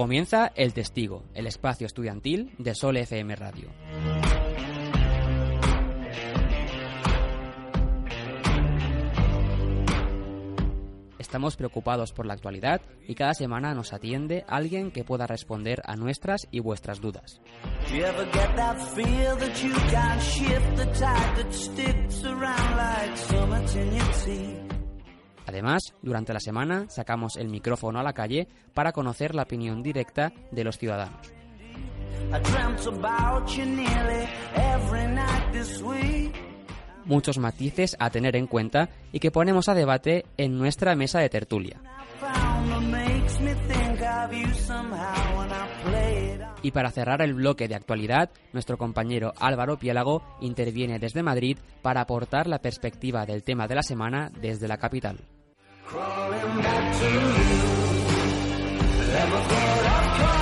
Comienza El Testigo, el espacio estudiantil de Sol FM Radio. Estamos preocupados por la actualidad y cada semana nos atiende alguien que pueda responder a nuestras y vuestras dudas. Además, durante la semana sacamos el micrófono a la calle para conocer la opinión directa de los ciudadanos. Muchos matices a tener en cuenta y que ponemos a debate en nuestra mesa de tertulia. Y para cerrar el bloque de actualidad, nuestro compañero Álvaro Piélago interviene desde Madrid para aportar la perspectiva del tema de la semana desde la capital. Crawling back to you. Never thought I'd call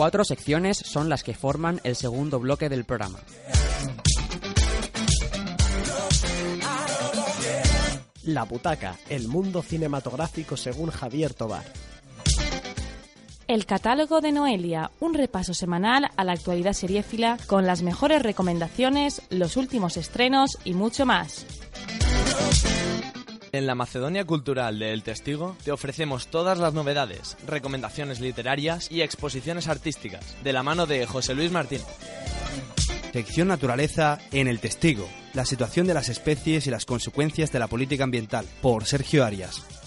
Cuatro secciones son las que forman el segundo bloque del programa. La Butaca, el mundo cinematográfico según Javier Tobar. El catálogo de Noelia, un repaso semanal a la actualidad seriéfila con las mejores recomendaciones, los últimos estrenos y mucho más. En la Macedonia Cultural de El Testigo te ofrecemos todas las novedades, recomendaciones literarias y exposiciones artísticas, de la mano de José Luis Martín. Sección Naturaleza en El Testigo. La situación de las especies y las consecuencias de la política ambiental. Por Sergio Arias.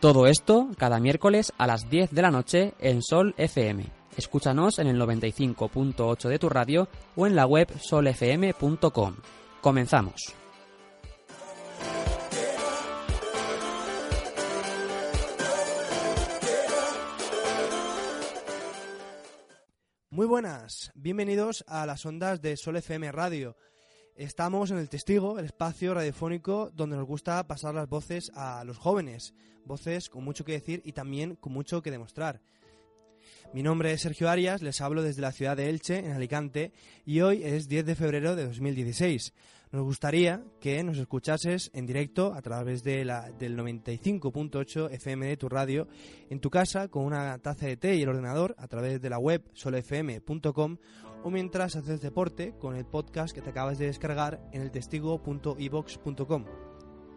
Todo esto cada miércoles a las 10 de la noche en Sol FM. Escúchanos en el 95.8 de tu radio o en la web solfm.com. Comenzamos. Muy buenas, bienvenidos a las ondas de Sol FM Radio. Estamos en el Testigo, el espacio radiofónico donde nos gusta pasar las voces a los jóvenes, voces con mucho que decir y también con mucho que demostrar. Mi nombre es Sergio Arias, les hablo desde la ciudad de Elche, en Alicante, y hoy es 10 de febrero de 2016. Nos gustaría que nos escuchases en directo a través de la, del 95.8 FM de tu radio, en tu casa, con una taza de té y el ordenador, a través de la web solfm.com o mientras haces deporte con el podcast que te acabas de descargar en el testigo.ibox.com.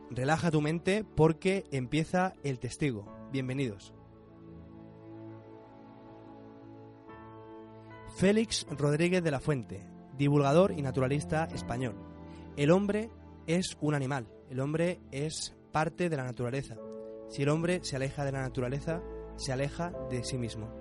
Relaja tu mente porque empieza el testigo. Bienvenidos. Félix Rodríguez de la Fuente, divulgador y naturalista español. El hombre es un animal, el hombre es parte de la naturaleza. Si el hombre se aleja de la naturaleza, se aleja de sí mismo.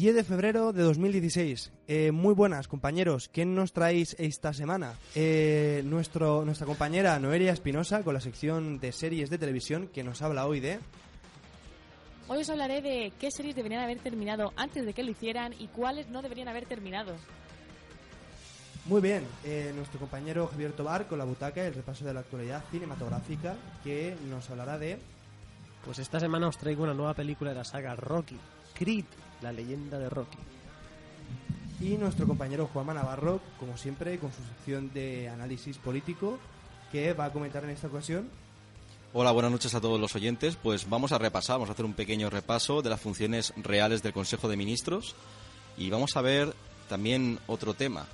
...10 de febrero de 2016. Eh, muy buenas, compañeros. ¿Qué nos traéis esta semana? Eh, nuestro, nuestra compañera Noelia Espinosa, con la sección de series de televisión, que nos habla hoy de... Hoy os hablaré de qué series deberían haber terminado antes de que lo hicieran y cuáles no deberían haber terminado. Muy bien, eh, nuestro compañero Javier Tobar con la butaca y el repaso de la actualidad cinematográfica, que nos hablará de... Pues esta semana os traigo una nueva película de la saga Rocky, Creed, la leyenda de Rocky. Y nuestro compañero Juanma Navarro, como siempre, con su sección de análisis político, que va a comentar en esta ocasión. Hola, buenas noches a todos los oyentes. Pues vamos a repasar, vamos a hacer un pequeño repaso de las funciones reales del Consejo de Ministros y vamos a ver también otro tema,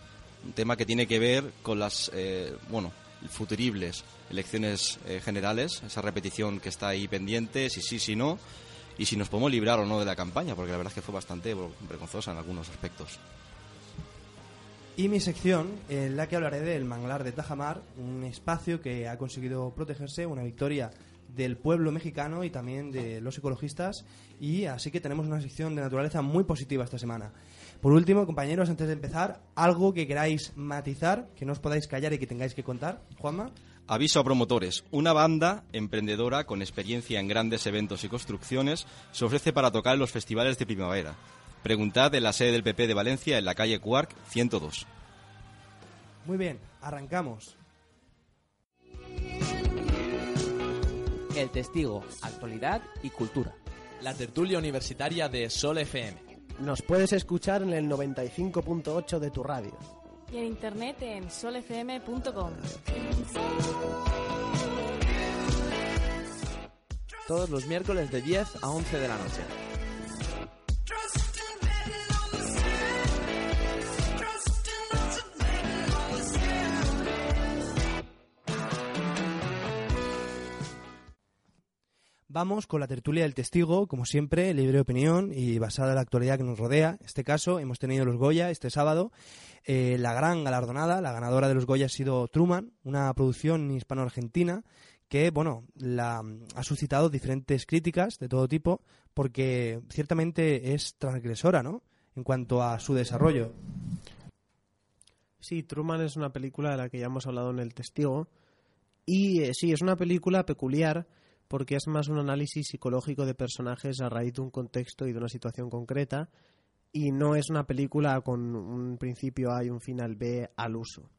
un tema que tiene que ver con las, eh, bueno, futuribles elecciones eh, generales, esa repetición que está ahí pendiente, si sí, si no, y si nos podemos librar o no de la campaña, porque la verdad es que fue bastante vergonzosa en algunos aspectos. Y mi sección, en la que hablaré del manglar de Tajamar, un espacio que ha conseguido protegerse, una victoria del pueblo mexicano y también de los ecologistas y así que tenemos una sección de naturaleza muy positiva esta semana. Por último, compañeros, antes de empezar, algo que queráis matizar, que no os podáis callar y que tengáis que contar. Juanma. Aviso a promotores. Una banda emprendedora con experiencia en grandes eventos y construcciones se ofrece para tocar en los festivales de primavera. Preguntad en la sede del PP de Valencia en la calle Cuarc 102. Muy bien, arrancamos. El testigo, actualidad y cultura. La tertulia universitaria de Sol FM. Nos puedes escuchar en el 95.8 de tu radio. Y en internet en solfm.com. Todos los miércoles de 10 a 11 de la noche. Vamos con la tertulia del testigo, como siempre, libre opinión y basada en la actualidad que nos rodea. En este caso, hemos tenido los Goya este sábado. Eh, la gran galardonada, la ganadora de los Goya ha sido Truman, una producción hispano-argentina que, bueno, la, ha suscitado diferentes críticas de todo tipo porque ciertamente es transgresora, ¿no? En cuanto a su desarrollo. Sí, Truman es una película de la que ya hemos hablado en El Testigo. Y eh, sí, es una película peculiar porque es más un análisis psicológico de personajes a raíz de un contexto y de una situación concreta y no es una película con un principio A y un final B al uso.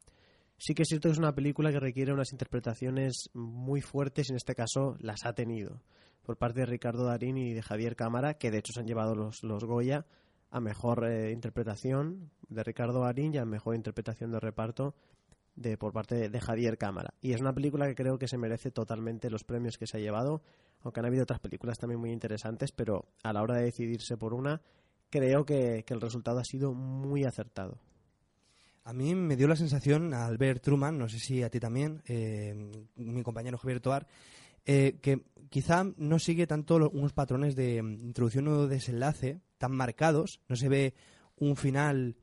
Sí que es cierto que es una película que requiere unas interpretaciones muy fuertes y en este caso las ha tenido por parte de Ricardo Darín y de Javier Cámara, que de hecho se han llevado los, los Goya a mejor eh, interpretación de Ricardo Darín y a mejor interpretación de reparto de por parte de, Javier Cámara. Y es una película que creo que se merece totalmente los premios que se ha llevado, aunque han habido otras películas también muy interesantes, pero a la hora de decidirse por una, creo que, el resultado ha sido muy acertado. A mí me dio la sensación al ver Truman, no sé si a ti también, eh, mi compañero Javier Toar, eh, que quizá no sigue tanto unos patrones de mm, introducción o desenlace tan marcados, no se ve un final,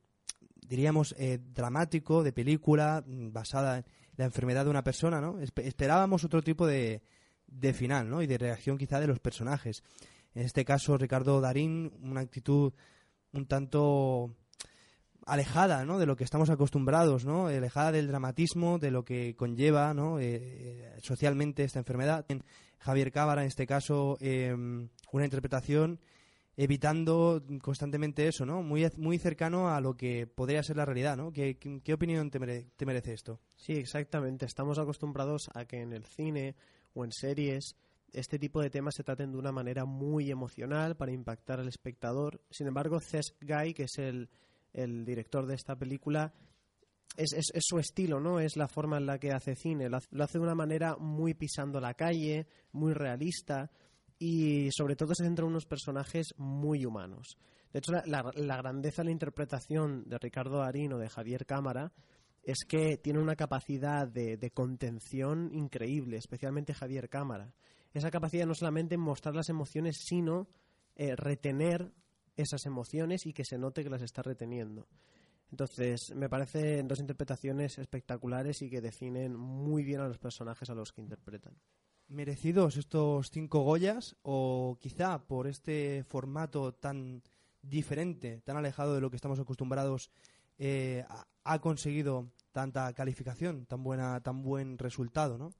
diríamos, eh, dramático, de película, mm, basada en la enfermedad de una persona, ¿no? Espe- esperábamos otro tipo de, de final, ¿no? Y de reacción quizá de los personajes. En este caso, Ricardo Darín, una actitud un tanto alejada ¿no? de lo que estamos acostumbrados, ¿no? alejada del dramatismo, de lo que conlleva ¿no? Eh, eh, socialmente esta enfermedad. En Javier Cámara, en este caso, eh, una interpretación evitando constantemente eso, ¿no? muy, muy cercano a lo que podría ser la realidad. ¿no? ¿Qué, opinión te, mere- te merece esto? Sí, exactamente. Estamos acostumbrados a que en el cine o en series este tipo de temas se traten de una manera muy emocional para impactar al espectador. Sin embargo, Cesc Guy, que es el, el director de esta película, es, es- su estilo, ¿no? Es la forma en la que hace cine. Lo hace de una manera muy pisando la calle, muy realista y sobre todo se centra en unos personajes muy humanos. De hecho, la, grandeza de la interpretación de Ricardo Darín de Javier Cámara es que tiene una capacidad de, de contención increíble, especialmente Javier Cámara. Esa capacidad no solamente en mostrar las emociones, sino eh, retener esas emociones y que se note que las está reteniendo. Entonces, me parecen dos interpretaciones espectaculares y que definen muy bien a los personajes a los que interpretan. ¿Merecidos estos cinco Goyas o quizá por este formato tan diferente, tan alejado de lo que estamos acostumbrados, eh, ha- conseguido tanta calificación, tan buena, tan buen resultado, ¿no?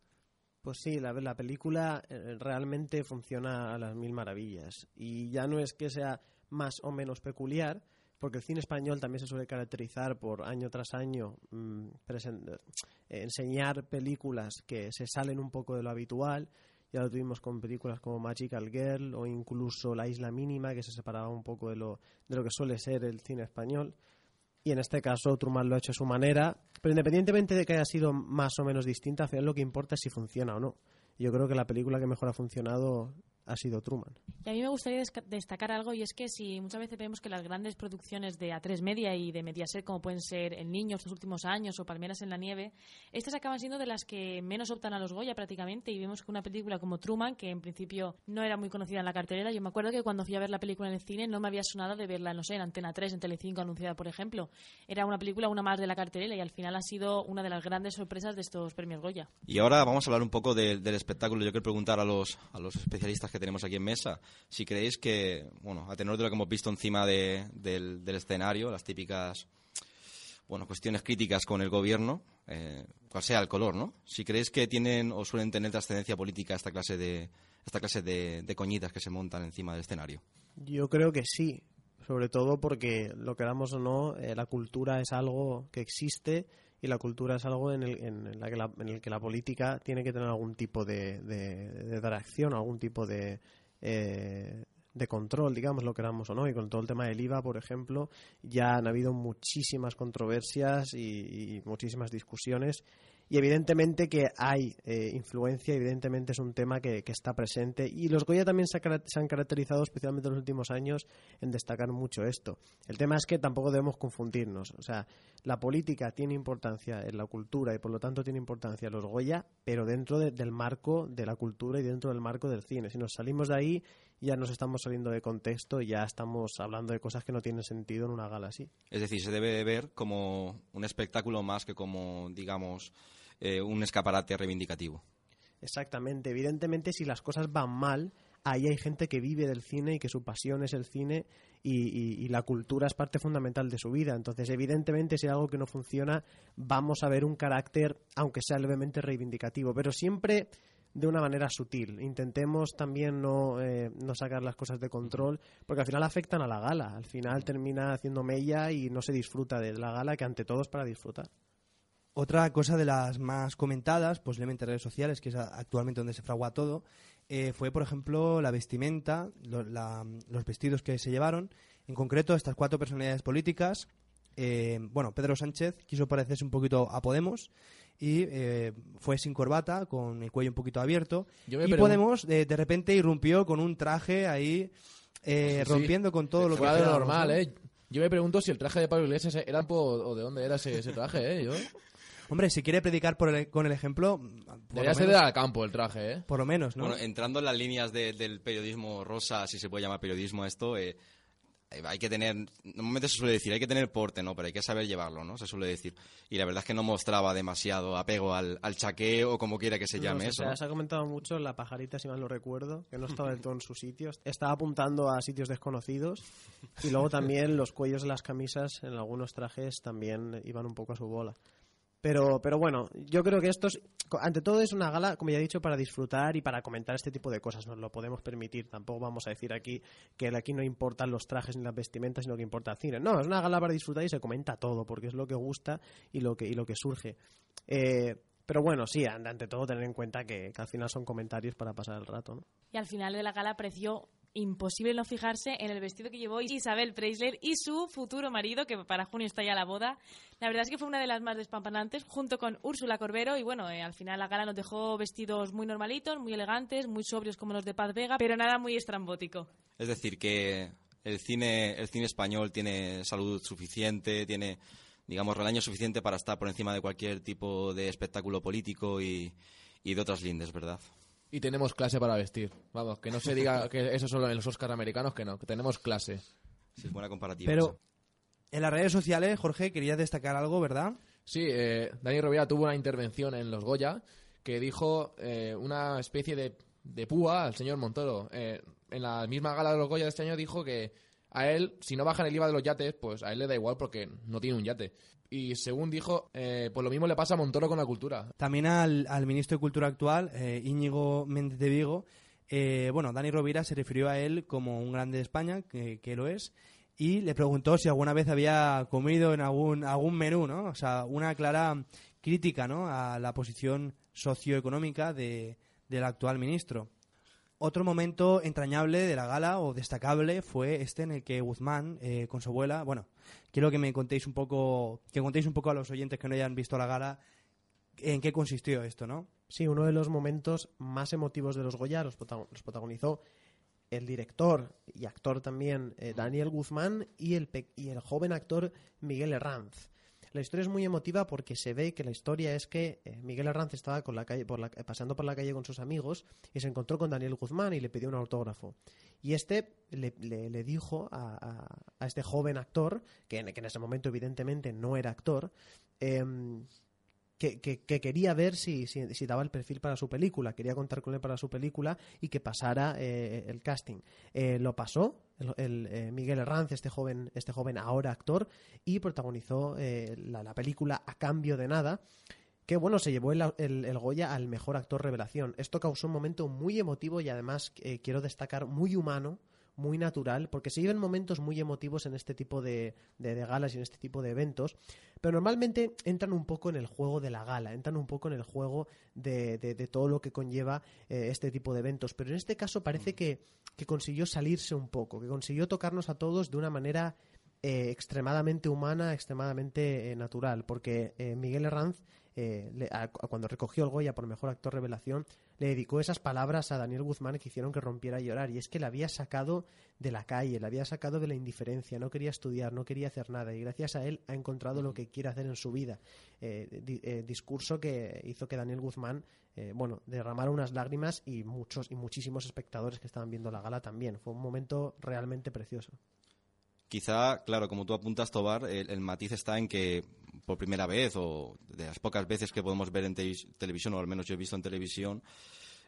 Pues sí, la, la película eh, realmente funciona a las mil maravillas. Y ya no es que sea más o menos peculiar, porque el cine español también se suele caracterizar por año tras año mm, eh, enseñar películas que se salen un poco de lo habitual. Ya lo tuvimos con películas como Magical Girl o incluso La Isla Mínima, que se separaba un poco de lo, de lo que suele ser el cine español. Y en este caso Truman lo ha hecho a su manera, pero independientemente de que haya sido más o menos distinta, al final lo que importa es si funciona o no. Yo creo que la película que mejor ha funcionado ha sido Truman. Y a mí me gustaría destacar algo y es que si muchas veces vemos que las grandes producciones de A3 Media y de Mediaset, como pueden ser El Niño estos últimos años o Palmeras en la Nieve, estas acaban siendo de las que menos optan a los Goya prácticamente y vemos que una película como Truman, que en principio no era muy conocida en la cartelera, yo me acuerdo que cuando fui a ver la película en el cine no me había sonado de verla, no sé, en Antena 3, en Telecinco anunciada, por ejemplo. Era una película, una más de la cartelera y al final ha sido una de las grandes sorpresas de estos premios Goya. Y ahora vamos a hablar un poco de- del espectáculo. Yo quiero preguntar a los, a los especialistas que tenemos aquí en mesa si creéis que, bueno, a tenor de lo que hemos visto encima de- del, del escenario, las típicas, bueno, cuestiones críticas con el gobierno, eh, cual sea el color, ¿no? Si creéis que tienen o suelen tener trascendencia política esta clase de esta clase de, de coñitas que se montan encima del escenario. Yo creo que sí, sobre todo porque, lo queramos o no, eh, la cultura es algo que existe y la cultura es algo en el, en la que, la, en el que la política tiene que tener algún tipo de, de, de reacción, algún tipo de, eh, de control, digamos, lo queramos o no. Y con todo el tema del IVA, por ejemplo, ya han habido muchísimas controversias y muchísimas discusiones. Y evidentemente que hay eh, influencia, evidentemente es un tema que, está presente. Y los Goya también se, han caracterizado, especialmente en los últimos años, en destacar mucho esto. El tema es que tampoco debemos confundirnos. O sea, la política tiene importancia en la cultura y por lo tanto tiene importancia los Goya, pero dentro de- del marco de la cultura y dentro del marco del cine. Si nos salimos de ahí, ya nos estamos saliendo de contexto y ya estamos hablando de cosas que no tienen sentido en una gala así. Es decir, se debe ver como un espectáculo más que como, digamos, eh, un escaparate reivindicativo. Exactamente. Evidentemente, si las cosas van mal, ahí hay gente que vive del cine y que su pasión es el cine y, la cultura es parte fundamental de su vida. Entonces, evidentemente, si hay algo que no funciona, vamos a ver un carácter, aunque sea levemente reivindicativo, pero siempre de una manera sutil. Intentemos también no, eh, no sacar las cosas de control, porque al final afectan a la gala. Al final termina haciendo mella y no se disfruta de la gala, que ante todo es para disfrutar. Otra cosa de las más comentadas, posiblemente en redes sociales, que es actualmente donde se fragua todo, eh, fue, por ejemplo, la vestimenta, lo- la- los vestidos que se llevaron. En concreto, estas cuatro personalidades políticas. eh, bueno, Pedro Sánchez quiso parecerse un poquito a Podemos y eh, fue sin corbata, con el cuello un poquito abierto. Yo me Y Podemos eh, de repente irrumpió con un traje ahí, eh, sí. rompiendo con todo lo que esperábamos, normal, ¿no? ¿eh? Yo me pregunto si el traje de Pablo Iglesias era o de dónde era ese, ese traje, ¿eh? Yo... Hombre, si quiere predicar por el- con el ejemplo, Debería ser de al campo el traje, ¿eh? por lo menos, ¿no? Bueno, entrando en las líneas de- del periodismo rosa, si se puede llamar periodismo esto, eh, eh, hay que tener, normalmente se suele decir, hay que tener porte, ¿no? Pero hay que saber llevarlo, ¿no? Se suele decir. Y la verdad es que no mostraba demasiado apego al, al chaqué o como quiera que se No, llame eso. se ha comentado mucho la pajarita, si mal no recuerdo, que no estaba del todo en sus sitios. Estaba apuntando a sitios desconocidos y luego también los cuellos de las camisas en algunos trajes también iban un poco a su bola. Pero, pero bueno, yo creo que esto es, ante todo es una gala, como ya he dicho, para disfrutar y para comentar este tipo de cosas. Nos lo podemos permitir. Tampoco vamos a decir aquí que aquí no importan los trajes ni las vestimentas, sino que importa el cine. No, es una gala para disfrutar y se comenta todo, porque es lo que gusta y lo que, y lo que surge. Eh, pero bueno, sí, an- ante todo tener en cuenta que, que al final son comentarios para pasar el rato, ¿no? Y al final de la gala pareció imposible no fijarse en el vestido que llevó Isabel Preisler y su futuro marido, que para junio está ya la boda. La verdad es que fue una de las más despampanantes, junto con Úrsula Corbero. Y bueno, eh, al final la gala nos dejó vestidos muy normalitos, muy elegantes, muy sobrios como los de Paz Vega, pero nada muy estrambótico. Es decir, que el cine, el cine español tiene salud suficiente, tiene, digamos, relaño suficiente para estar por encima de cualquier tipo de espectáculo político y, y de otras lindes, ¿verdad? Y tenemos clase para vestir. Vamos, que no se diga que eso solo en los Oscars americanos, que no, que tenemos clase. Sí, es buena comparativa. Pero esa. en las redes sociales, Jorge, querías destacar algo, ¿verdad? Sí, eh, Dani Rovira tuvo una intervención en los Goya que dijo eh, una especie de, de púa al señor Montoro. Eh, en la misma gala de los Goya de este año dijo que a él, si no bajan el IVA de los yates, pues a él le da igual porque no tiene un yate. Y según dijo, eh, pues lo mismo le pasa a Montoro con la cultura. También al, al ministro de Cultura actual, eh, Íñigo Méndez de Vigo. eh, bueno, Dani Rovira se refirió a él como un grande de España, que, que lo es, y le preguntó si alguna vez había comido en algún, algún menú, ¿no? O sea, una clara crítica, ¿no? A la posición socioeconómica de, del actual ministro. Otro momento entrañable de la gala o destacable fue este en el que Guzmán eh, con su abuela, bueno, quiero que me contéis un poco, que contéis un poco a los oyentes que no hayan visto la gala en qué consistió esto, ¿no? Sí, uno de los momentos más emotivos de los Goya los, protagon- los protagonizó el director y actor también eh, Daniel Guzmán y el, y el joven actor Miguel Herranz. La historia es muy emotiva porque se ve que la historia es que eh, Miguel Herranz estaba con la calle, pasando por la calle con sus amigos y se encontró con Daniel Guzmán y le pidió un autógrafo. Y este le, dijo a, este joven actor, que en, que en ese momento evidentemente no era actor, em, que, que- que quería ver si, si, si daba el perfil para su película, quería contar con él para su película y que pasara eh, el casting. Eh, lo pasó el, eh, Miguel Herranz, este joven, este joven ahora actor, y protagonizó eh, la, la película a cambio de nada. Que bueno, se llevó el, el- Goya al mejor actor revelación. Esto causó un momento muy emotivo y además quiero destacar muy humano, muy natural, porque se viven momentos muy emotivos en este tipo de, de- de galas y en este tipo de eventos, pero normalmente entran un poco en el juego de la gala, entran un poco en el juego de, de- todo lo que conlleva eh, este tipo de eventos. Pero en este caso parece que, que consiguió salirse un poco, que consiguió tocarnos a todos de una manera eh, extremadamente humana, extremadamente eh, natural, porque eh, Miguel Herranz, eh, le- a- a cuando recogió el Goya por Mejor Actor Revelación, le dedicó esas palabras a Daniel Guzmán que hicieron que rompiera a llorar, y es que le había sacado de la calle, le había sacado de la indiferencia, no quería estudiar, no quería hacer nada, y gracias a él ha encontrado lo que quiere hacer en su vida. Eh, di- eh, discurso que hizo que Daniel Guzmán, eh, bueno, derramara unas lágrimas y muchos y muchísimos espectadores que estaban viendo la gala también. Fue un momento realmente precioso. Quizá, claro, como tú apuntas, Tobar, el, el matiz está en que por primera vez o de las pocas veces que podemos ver en televisión, o al menos yo he visto en televisión,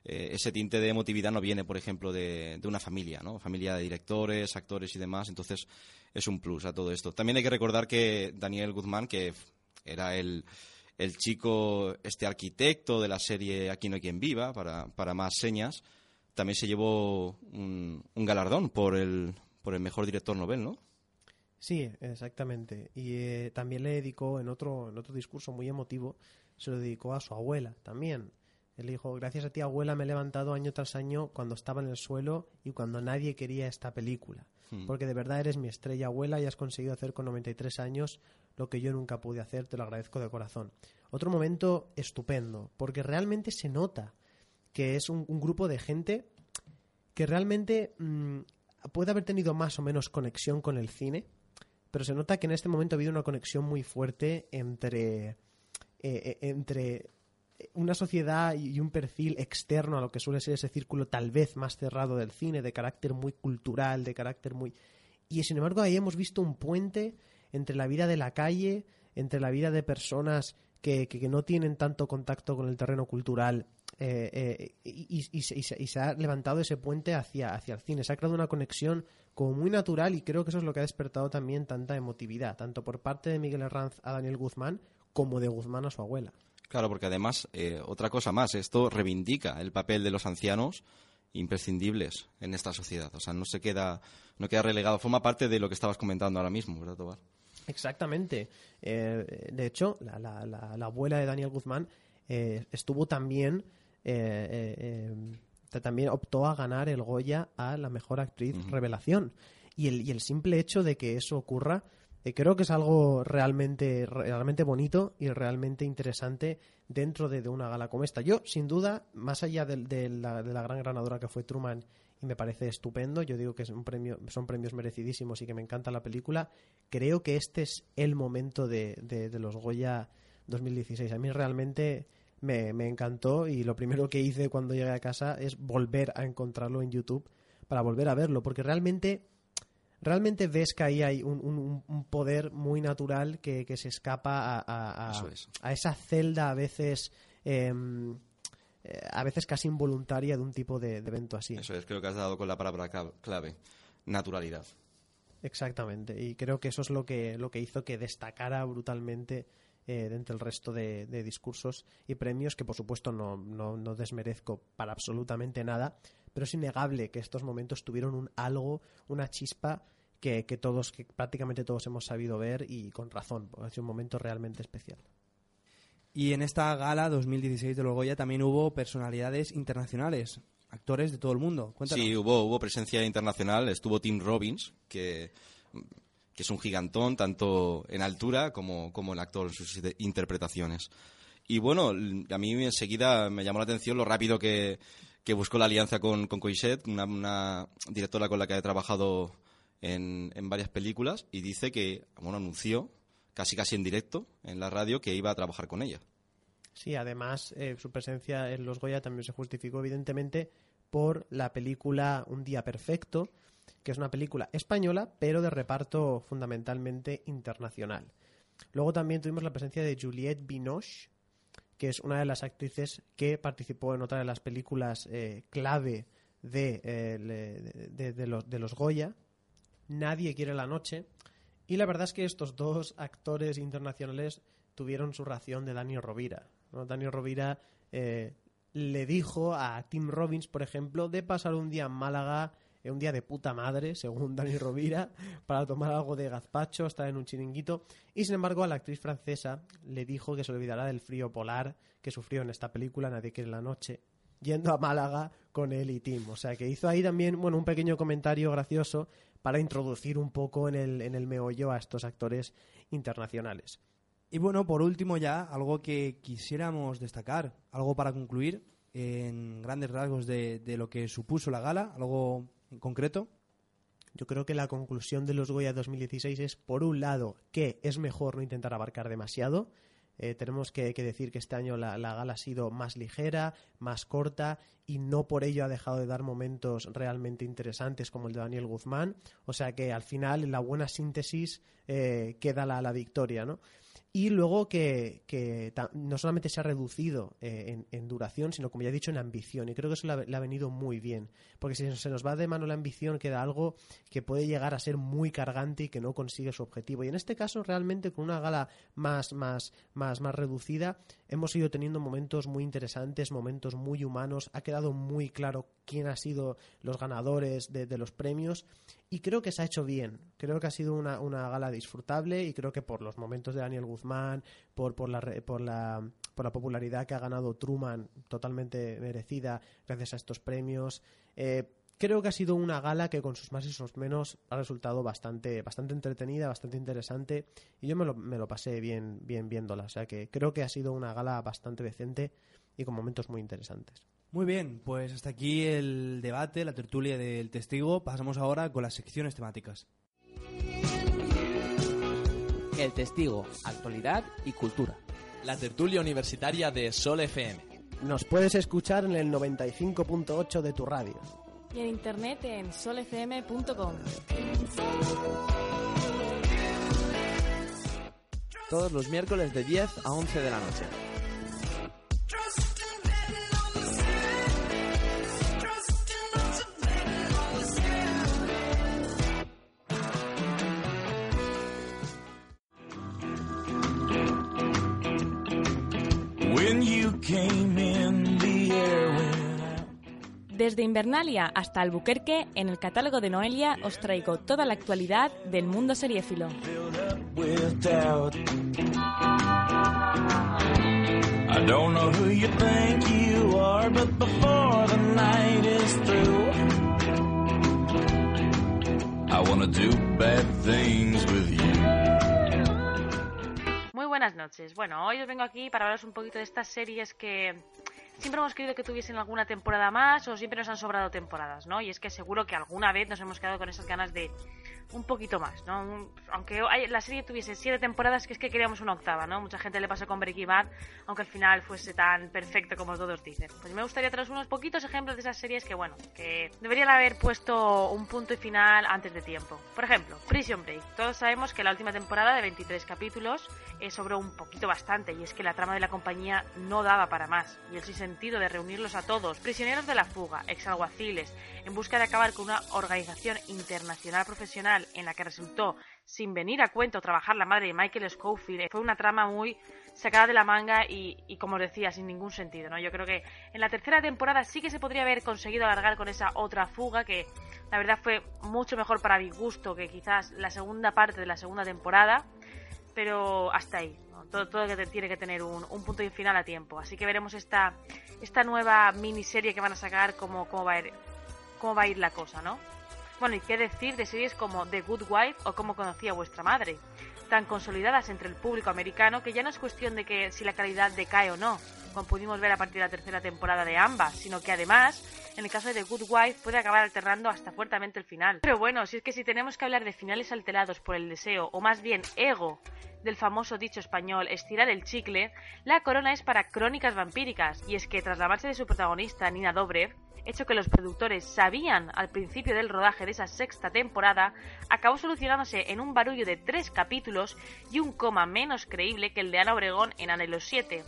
eh, ese tinte de emotividad no viene, por ejemplo, de, de una familia, ¿no? Familia de directores, actores y demás, entonces es un plus a todo esto. También hay que recordar que Daniel Guzmán, que era el, el chico, este arquitecto de la serie Aquí no hay quien viva, para, para más señas, también se llevó un, un galardón por el, por el mejor director novel, ¿no? Sí, exactamente. Y eh, también le dedicó en otro, en otro discurso muy emotivo, se lo dedicó a su abuela también. Él dijo, gracias a ti abuela me he levantado año tras año cuando estaba en el suelo y cuando nadie quería esta película. Hmm. Porque de verdad eres mi estrella abuela y has conseguido hacer con 93 años lo que yo nunca pude hacer, te lo agradezco de corazón. Otro momento estupendo, porque realmente se nota que es un, un grupo de gente que realmente mm, puede haber tenido más o menos conexión con el cine, pero se nota que en este momento ha habido una conexión muy fuerte entre, eh, eh, entre una sociedad y un perfil externo a lo que suele ser ese círculo tal vez más cerrado del cine, de carácter muy cultural, de carácter muy... Y sin embargo ahí hemos visto un puente entre la vida de la calle, entre la vida de personas que, que- que no tienen tanto contacto con el terreno cultural eh, eh, y, y- y se, y ha levantado ese puente hacia, hacia el cine. Se ha creado una conexión como muy natural y creo que eso es lo que ha despertado también tanta emotividad, tanto por parte de Miguel Herranz a Daniel Guzmán como de Guzmán a su abuela. Claro, porque además, eh, otra cosa más, esto reivindica el papel de los ancianos imprescindibles en esta sociedad. O sea, no se queda, no queda relegado. Forma parte de lo que estabas comentando ahora mismo, ¿verdad, Tobar? Exactamente. Eh, de hecho, la, la- la- la abuela de Daniel Guzmán eh, estuvo también, eh, eh, eh, también optó a ganar el Goya a la mejor actriz revelación. Y el, y el simple hecho de que eso ocurra, eh, creo que es algo realmente, realmente bonito y realmente interesante dentro de, de una gala como esta. Yo, sin duda, más allá de, la, de la gran ganadora que fue Truman, y me parece estupendo, yo digo que es un premio, son premios merecidísimos y que me encanta la película, creo que este es el momento de, de- de los Goya 2016. A mí realmente me, me encantó y lo primero que hice cuando llegué a casa es volver a encontrarlo en YouTube para volver a verlo, porque realmente realmente ves que ahí hay un, un- un poder muy natural que, que se escapa a, a- a- Eso es. a esa celda a veces em, eh, a veces casi involuntaria de un tipo de, de evento así. Eso es, creo que has dado con la palabra cla- clave. Naturalidad. Exactamente, y creo que eso es lo que, lo que hizo que destacara brutalmente eh, entre el resto de, de discursos y premios, que por supuesto no, no, no desmerezco para absolutamente nada, pero es innegable que estos momentos tuvieron un algo, una chispa que, que todos, que prácticamente todos hemos sabido ver y con razón, porque ha sido un momento realmente especial. Y en esta gala 2016 de los Goya también hubo personalidades internacionales, actores de todo el mundo. Cuéntanos. Sí, hubo, hubo presencia internacional. Estuvo Tim Robbins, que, que es un gigantón tanto en altura como, como en actor en sus interpretaciones. Y bueno, a mí enseguida me llamó la atención lo rápido que, que buscó la alianza con, con una, directora con la que ha trabajado en, en varias películas, y dice que, bueno, anunció casi casi en directo en la radio que iba a trabajar con ella. Sí, además eh, su presencia en los Goya también se justificó evidentemente por la película Un día perfecto, que es una película española, pero de reparto fundamentalmente internacional. Luego también tuvimos la presencia de Juliette Binoche, que es una de las actrices que participó en otra de las películas eh, clave de, eh, de- de los, de los Goya, Nadie quiere la noche. Y la verdad es que estos dos actores internacionales tuvieron su ración de Daniel Rovira. Daniel Rovira eh, le dijo a Tim Robbins, por ejemplo, de pasar un día en Málaga, eh, un día de puta madre, según Daniel Rovira, para tomar algo de gazpacho, estar en un chiringuito. Y sin embargo, a la actriz francesa le dijo que se olvidará del frío polar que sufrió en esta película Nadie quiere la noche, yendo a Málaga con él y Tim. O sea que hizo ahí también, bueno, un pequeño comentario gracioso para introducir un poco en el, en el meollo a estos actores internacionales. Y bueno, por último ya, algo que quisiéramos destacar, algo para concluir en grandes rasgos de, de lo que supuso la gala, algo en concreto. Yo creo que la conclusión de los Goya 2016 es, por un lado, que es mejor no intentar abarcar demasiado. Eh, tenemos que, decir que este año la, la gala ha sido más ligera, más corta y no por ello ha dejado de dar momentos realmente interesantes como el de Daniel Guzmán. O sea que al final, en la buena síntesis, eh, queda la, la victoria, ¿no? Y luego que, que no solamente se ha reducido eh, en, en duración, sino como ya he dicho, en ambición. Y creo que eso le ha venido muy bien. Porque si se nos va de mano la ambición, queda algo que puede llegar a ser muy cargante y que no consigue su objetivo. Y en este caso, realmente, con una gala más, más, más, más reducida, hemos ido teniendo momentos muy interesantes, momentos muy humanos. Ha quedado muy claro quién ha sido los ganadores de, de los premios. Y creo que se ha hecho bien. Creo que ha sido una, una gala disfrutable y creo que por los momentos de Daniel Guzmán, por, por, la, por, la, por la popularidad que ha ganado Truman, totalmente merecida gracias a estos premios, eh, creo que ha sido una gala que con sus más y sus menos ha resultado bastante, bastante entretenida, bastante interesante y yo me lo, me lo pasé bien, bien viéndola. O sea que creo que ha sido una gala bastante decente y con momentos muy interesantes. Muy bien, pues hasta aquí el debate, la tertulia del testigo. Pasamos ahora con las secciones temáticas. El testigo, actualidad y cultura. La tertulia universitaria de Sol FM. Nos puedes escuchar en el 95.8 de tu radio. Y en internet en solfm.com. Todos los miércoles de 10 a 11 de la noche. Desde Invernalia hasta Albuquerque, en el catálogo de Noelia os traigo toda la actualidad del mundo seriéfilo. Muy buenas noches. Bueno, hoy os vengo aquí para hablaros un poquito de estas series que siempre hemos querido que tuviesen alguna temporada más o siempre nos han sobrado temporadas, ¿no? Y es que seguro que alguna vez nos hemos quedado con esas ganas de un poquito más, ¿no? Un- aunque la serie tuviese siete temporadas, que es que queríamos una octava, ¿no? Mucha gente le pasó con Breaking Bad, aunque al final fuese tan perfecto como todos dicen. Pues me gustaría traeros unos poquitos ejemplos de esas series que, bueno, que deberían haber puesto un punto y final antes de tiempo. Por ejemplo, Prison Break. Todos sabemos que la última temporada de 23 capítulos eh, sobró un poquito bastante y es que la trama de la compañía no daba para más y el sinsentido de reunirlos a todos, prisioneros de la fuga, exalguaciles, en busca de acabar con una organización internacional profesional en la que resultó sin venir a cuento trabajar la madre de Michael Schofield eh, fue una trama muy sacada de la manga y, y, como decía, sin ningún sentido, ¿no? Yo creo que en la tercera temporada sí que se podría haber conseguido alargar con esa otra fuga que la verdad fue mucho mejor para mi gusto que quizás la segunda parte de la segunda temporada, pero hasta ahí. Todo, todo que tiene que tener un, un punto y final a tiempo. Así que veremos esta, esta nueva miniserie que van a sacar, cómo, cómo, va a ir, cómo va a ir la cosa, ¿no? Bueno, y qué decir de series como The Good Wife o Cómo conocí a vuestra madre. tan consolidadas entre el público americano que ya no es cuestión de que si la calidad decae o no, como pudimos ver a partir de la tercera temporada de ambas, sino que además, en el caso de Good Wife, puede acabar alternando hasta fuertemente el final. Pero bueno, si es que si tenemos que hablar de finales alterados por el deseo, o más bien ego, del famoso dicho español estirar el chicle, la corona es para crónicas vampíricas, y es que tras la marcha de su protagonista, Nina Dobrev, hecho que los productores sabían al principio del rodaje de esa sexta temporada, acabó solucionándose en un barullo de tres capítulos y un coma menos creíble que el de Ana Obregón en Anhelo 7.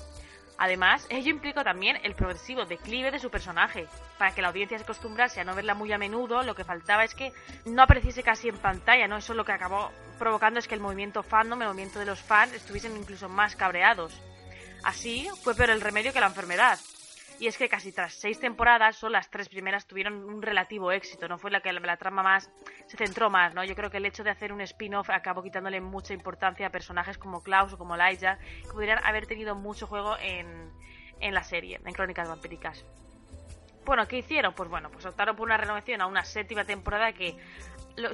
Además, ello implicó también el progresivo declive de su personaje. Para que la audiencia se acostumbrase a no verla muy a menudo, lo que faltaba es que no apareciese casi en pantalla, ¿no? Eso lo que acabó provocando es que el movimiento fandom, el movimiento de los fans, estuviesen incluso más cabreados. Así, fue peor el remedio que la enfermedad y es que casi tras seis temporadas, solo las tres primeras tuvieron un relativo éxito, no fue la que la, trama más se centró más, ¿no? Yo creo que el hecho de hacer un spin-off acabó quitándole mucha importancia a personajes como Klaus o como Elijah, que podrían haber tenido mucho juego en, en la serie, en Crónicas Vampíricas. Bueno, ¿qué hicieron? Pues bueno, pues optaron por una renovación a una séptima temporada que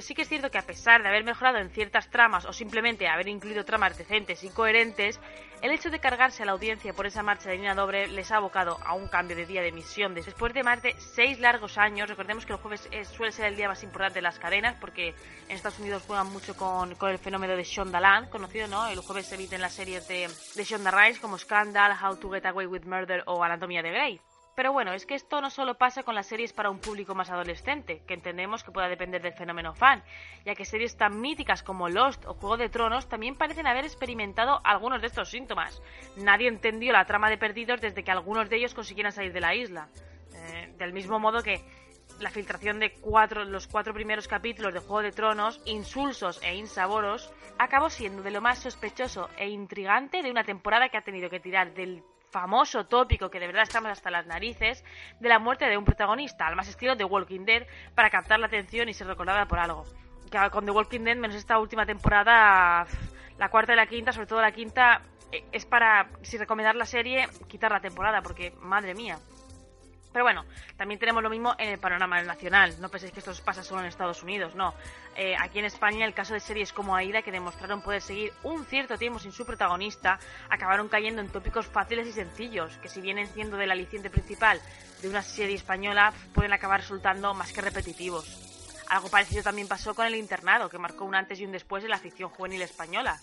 sí que es cierto que a pesar de haber mejorado en ciertas tramas o simplemente haber incluido tramas decentes y coherentes, el hecho de cargarse a la audiencia por esa marcha de línea doble les ha abocado a un cambio de día de emisión. Después de más de seis largos años, recordemos que el jueves suele ser el día más importante de las cadenas porque en Estados Unidos juegan mucho con, el fenómeno de Shondaland, conocido, ¿no? El jueves se emiten las series de, de Shonda Rhimes como Scandal, How to Get Away with Murder o Anatomía de Grey. Pero bueno, es que esto no solo pasa con las series para un público más adolescente, que entendemos que pueda depender del fenómeno fan, ya que series tan míticas como Lost o Juego de Tronos también parecen haber experimentado algunos de estos síntomas. Nadie entendió la trama de Perdidos desde que algunos de ellos consiguieran salir de la isla. Eh, del mismo modo que la filtración de cuatro, los cuatro primeros capítulos de Juego de Tronos, insulsos e insaboros, acabó siendo de lo más sospechoso e intrigante de una temporada que ha tenido que tirar del famoso tópico que de verdad estamos hasta las narices de la muerte de un protagonista, al más estilo de Walking Dead, para captar la atención y ser recordada por algo. Que con The Walking Dead, menos esta última temporada, la cuarta y la quinta, sobre todo la quinta, eh, es para, si recomendar la serie, quitar la temporada, porque madre mía. Pero bueno, también tenemos lo mismo en el panorama nacional. No penséis que esto pasa solo en Estados Unidos, no. Eh, aquí en España, el caso de series como Aida, que demostraron poder seguir un cierto tiempo sin su protagonista, acabaron cayendo en tópicos fáciles y sencillos, que si vienen siendo del aliciente principal de una serie española, pueden acabar resultando más que repetitivos. Algo parecido también pasó con El Internado, que marcó un antes y un después en la ficción juvenil española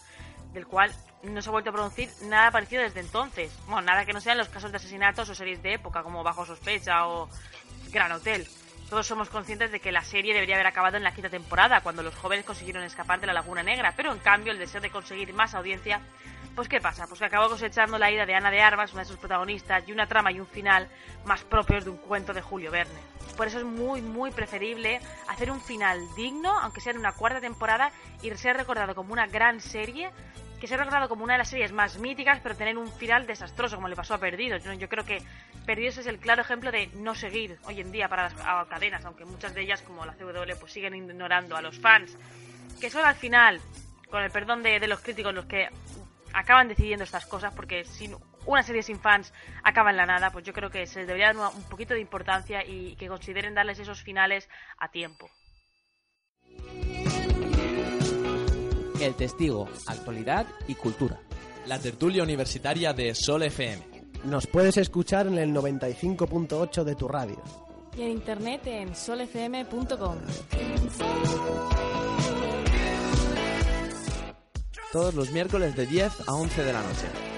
del cual no se ha vuelto a producir nada parecido desde entonces. Bueno, nada que no sean los casos de asesinatos o series de época como Bajo Sospecha o Gran Hotel. Todos somos conscientes de que la serie debería haber acabado en la quinta temporada, cuando los jóvenes consiguieron escapar de la Laguna Negra, pero en cambio el deseo de conseguir más audiencia, pues ¿qué pasa? Pues que acabó cosechando la ira de Ana de Armas, una de sus protagonistas, y una trama y un final más propios de un cuento de Julio Verne. Por eso es muy, muy preferible hacer un final digno, aunque sea en una cuarta temporada, y ser recordado como una gran serie, que se ha recordado como una de las series más míticas, pero tener un final desastroso, como le pasó a Perdidos. Yo, creo que Perdidos es el claro ejemplo de no seguir hoy en día para las cadenas, aunque muchas de ellas, como la CW, pues siguen ignorando a los fans, que son al final, con el perdón de, los críticos, los que acaban decidiendo estas cosas, porque sin una serie sin fans acaba en la nada, pues yo creo que se les debería dar un poquito de importancia y que consideren darles esos finales a tiempo. El Testigo, actualidad y cultura. La tertulia universitaria de Sol FM. Nos puedes escuchar en el 95.8 de tu radio. Y en internet en solfm.com. Todos los miércoles de 10 a 11 de la noche.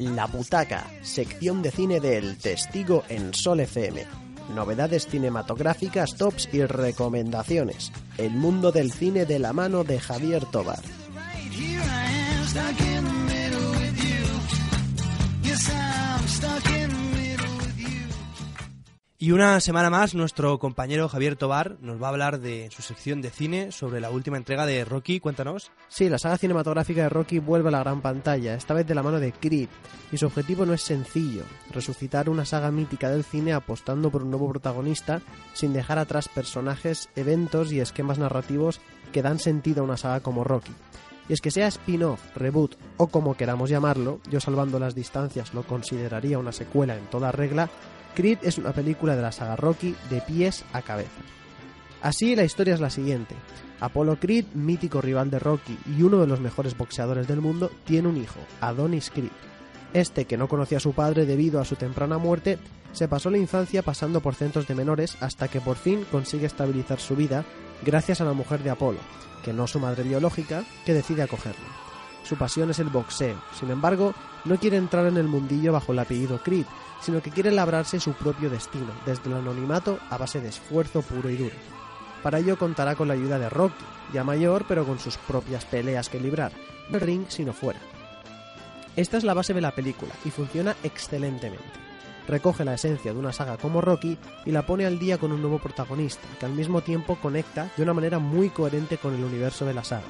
La Butaca, sección de cine del Testigo en Sol FM. Novedades cinematográficas, tops y recomendaciones. El mundo del cine de la mano de Javier Tobar. Y una semana más, nuestro compañero Javier Tobar nos va a hablar de su sección de cine sobre la última entrega de Rocky. Cuéntanos. Sí, la saga cinematográfica de Rocky vuelve a la gran pantalla, esta vez de la mano de Creed, y su objetivo no es sencillo, resucitar una saga mítica del cine apostando por un nuevo protagonista sin dejar atrás personajes, eventos y esquemas narrativos que dan sentido a una saga como Rocky. Y es que sea spin-off, reboot o como queramos llamarlo, yo salvando las distancias lo consideraría una secuela en toda regla, Creed es una película de la saga Rocky de pies a cabeza. Así, la historia es la siguiente. Apollo Creed, mítico rival de Rocky y uno de los mejores boxeadores del mundo, tiene un hijo, Adonis Creed. Este, que no conocía a su padre debido a su temprana muerte, se pasó la infancia pasando por centros de menores hasta que por fin consigue estabilizar su vida gracias a la mujer de Apolo, que no su madre biológica, que decide acogerlo. Su pasión es el boxeo, sin embargo, no quiere entrar en el mundillo bajo el apellido Creed, sino que quiere labrarse su propio destino, desde el anonimato a base de esfuerzo puro y duro. Para ello contará con la ayuda de Rocky, ya mayor pero con sus propias peleas que librar, no el ring sino fuera. Esta es la base de la película y funciona excelentemente. Recoge la esencia de una saga como Rocky y la pone al día con un nuevo protagonista, que al mismo tiempo conecta de una manera muy coherente con el universo de la saga.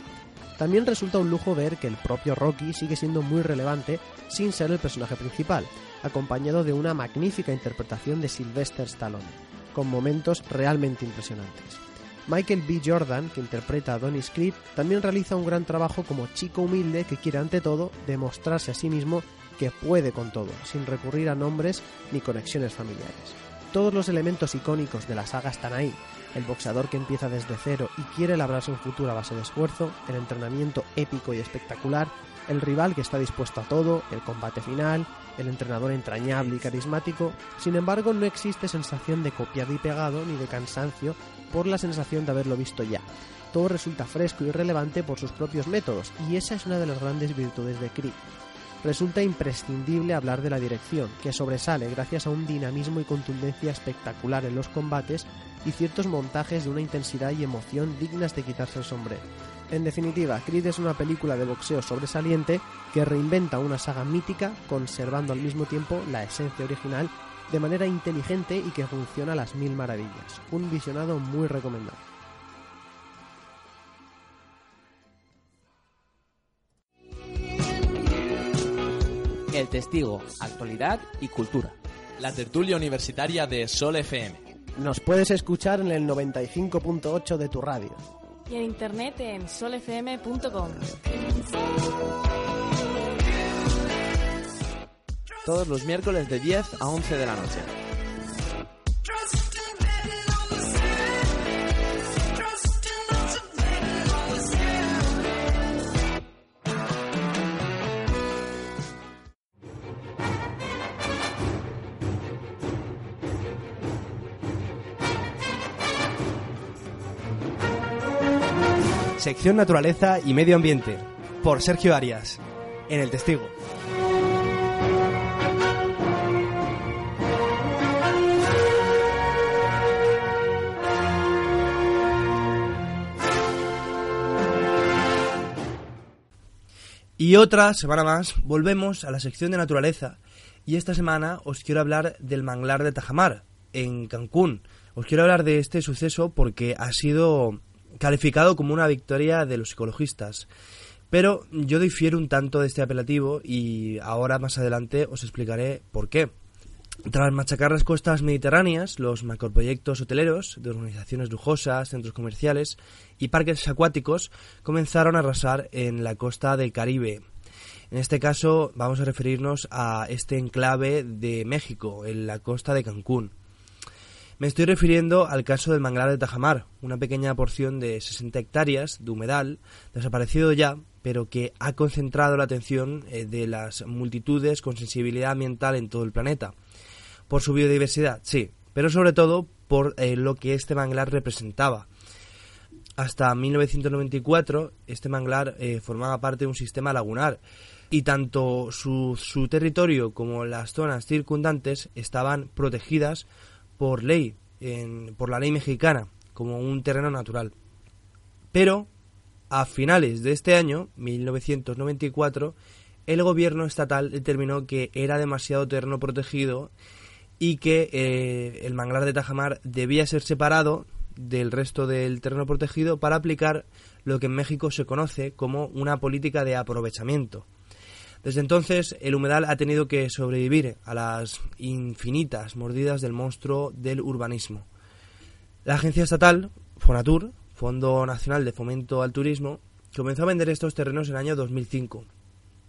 También resulta un lujo ver que el propio Rocky sigue siendo muy relevante sin ser el personaje principal, acompañado de una magnífica interpretación de Sylvester Stallone, con momentos realmente impresionantes. Michael B. Jordan, que interpreta a Donis Creed, también realiza un gran trabajo como chico humilde que quiere ante todo demostrarse a sí mismo que puede con todo, sin recurrir a nombres ni conexiones familiares. Todos los elementos icónicos de la saga están ahí. El boxeador que empieza desde cero y quiere labrarse un futuro a base de esfuerzo, el entrenamiento épico y espectacular, el rival que está dispuesto a todo, el combate final, el entrenador entrañable y carismático, sin embargo no existe sensación de copiado y pegado ni de cansancio por la sensación de haberlo visto ya. Todo resulta fresco y relevante por sus propios métodos, y esa es una de las grandes virtudes de Creed. Resulta imprescindible hablar de la dirección, que sobresale gracias a un dinamismo y contundencia espectacular en los combates y ciertos montajes de una intensidad y emoción dignas de quitarse el sombrero. En definitiva, Creed es una película de boxeo sobresaliente que reinventa una saga mítica conservando al mismo tiempo la esencia original de manera inteligente y que funciona a las mil maravillas. Un visionado muy recomendable. El Testigo, actualidad y cultura. La tertulia universitaria de Sol FM. Nos puedes escuchar en el 95.8 de tu radio. Y en internet en solfm.com. Todos los miércoles de 10 a 11 de la noche. Sección Naturaleza y Medio Ambiente, por Sergio Arias, en El Testigo. Y otra semana más volvemos a la sección de naturaleza y esta semana os quiero hablar del manglar de Tajamar, en Cancún. Os quiero hablar de este suceso porque ha sido calificado como una victoria de los ecologistas. Pero yo difiero un tanto de este apelativo y ahora más adelante os explicaré por qué. Tras machacar las costas mediterráneas, los macroproyectos hoteleros de organizaciones lujosas, centros comerciales y parques acuáticos comenzaron a arrasar en la costa del Caribe. En este caso vamos a referirnos a este enclave de México, en la costa de Cancún. Me estoy refiriendo al caso del manglar de Tajamar, una pequeña porción de 60 hectáreas de humedal, desaparecido ya, pero que ha concentrado la atención eh, de las multitudes con sensibilidad ambiental en todo el planeta. Por su biodiversidad, sí, pero sobre todo por eh, lo que este manglar representaba. Hasta 1994, este manglar eh, formaba parte de un sistema lagunar y tanto su, su territorio como las zonas circundantes estaban protegidas por ley, en- por la ley mexicana, como un terreno natural. Pero a finales de este año, 1994, el gobierno estatal determinó que era demasiado terreno protegido y que eh, el manglar de Tajamar debía ser separado del resto del terreno protegido para aplicar lo que en México se conoce como una política de aprovechamiento. Desde entonces, el humedal ha tenido que sobrevivir a las infinitas mordidas del monstruo del urbanismo. La agencia estatal, Fonatur, Fondo Nacional de Fomento al Turismo, comenzó a vender estos terrenos en el año 2005.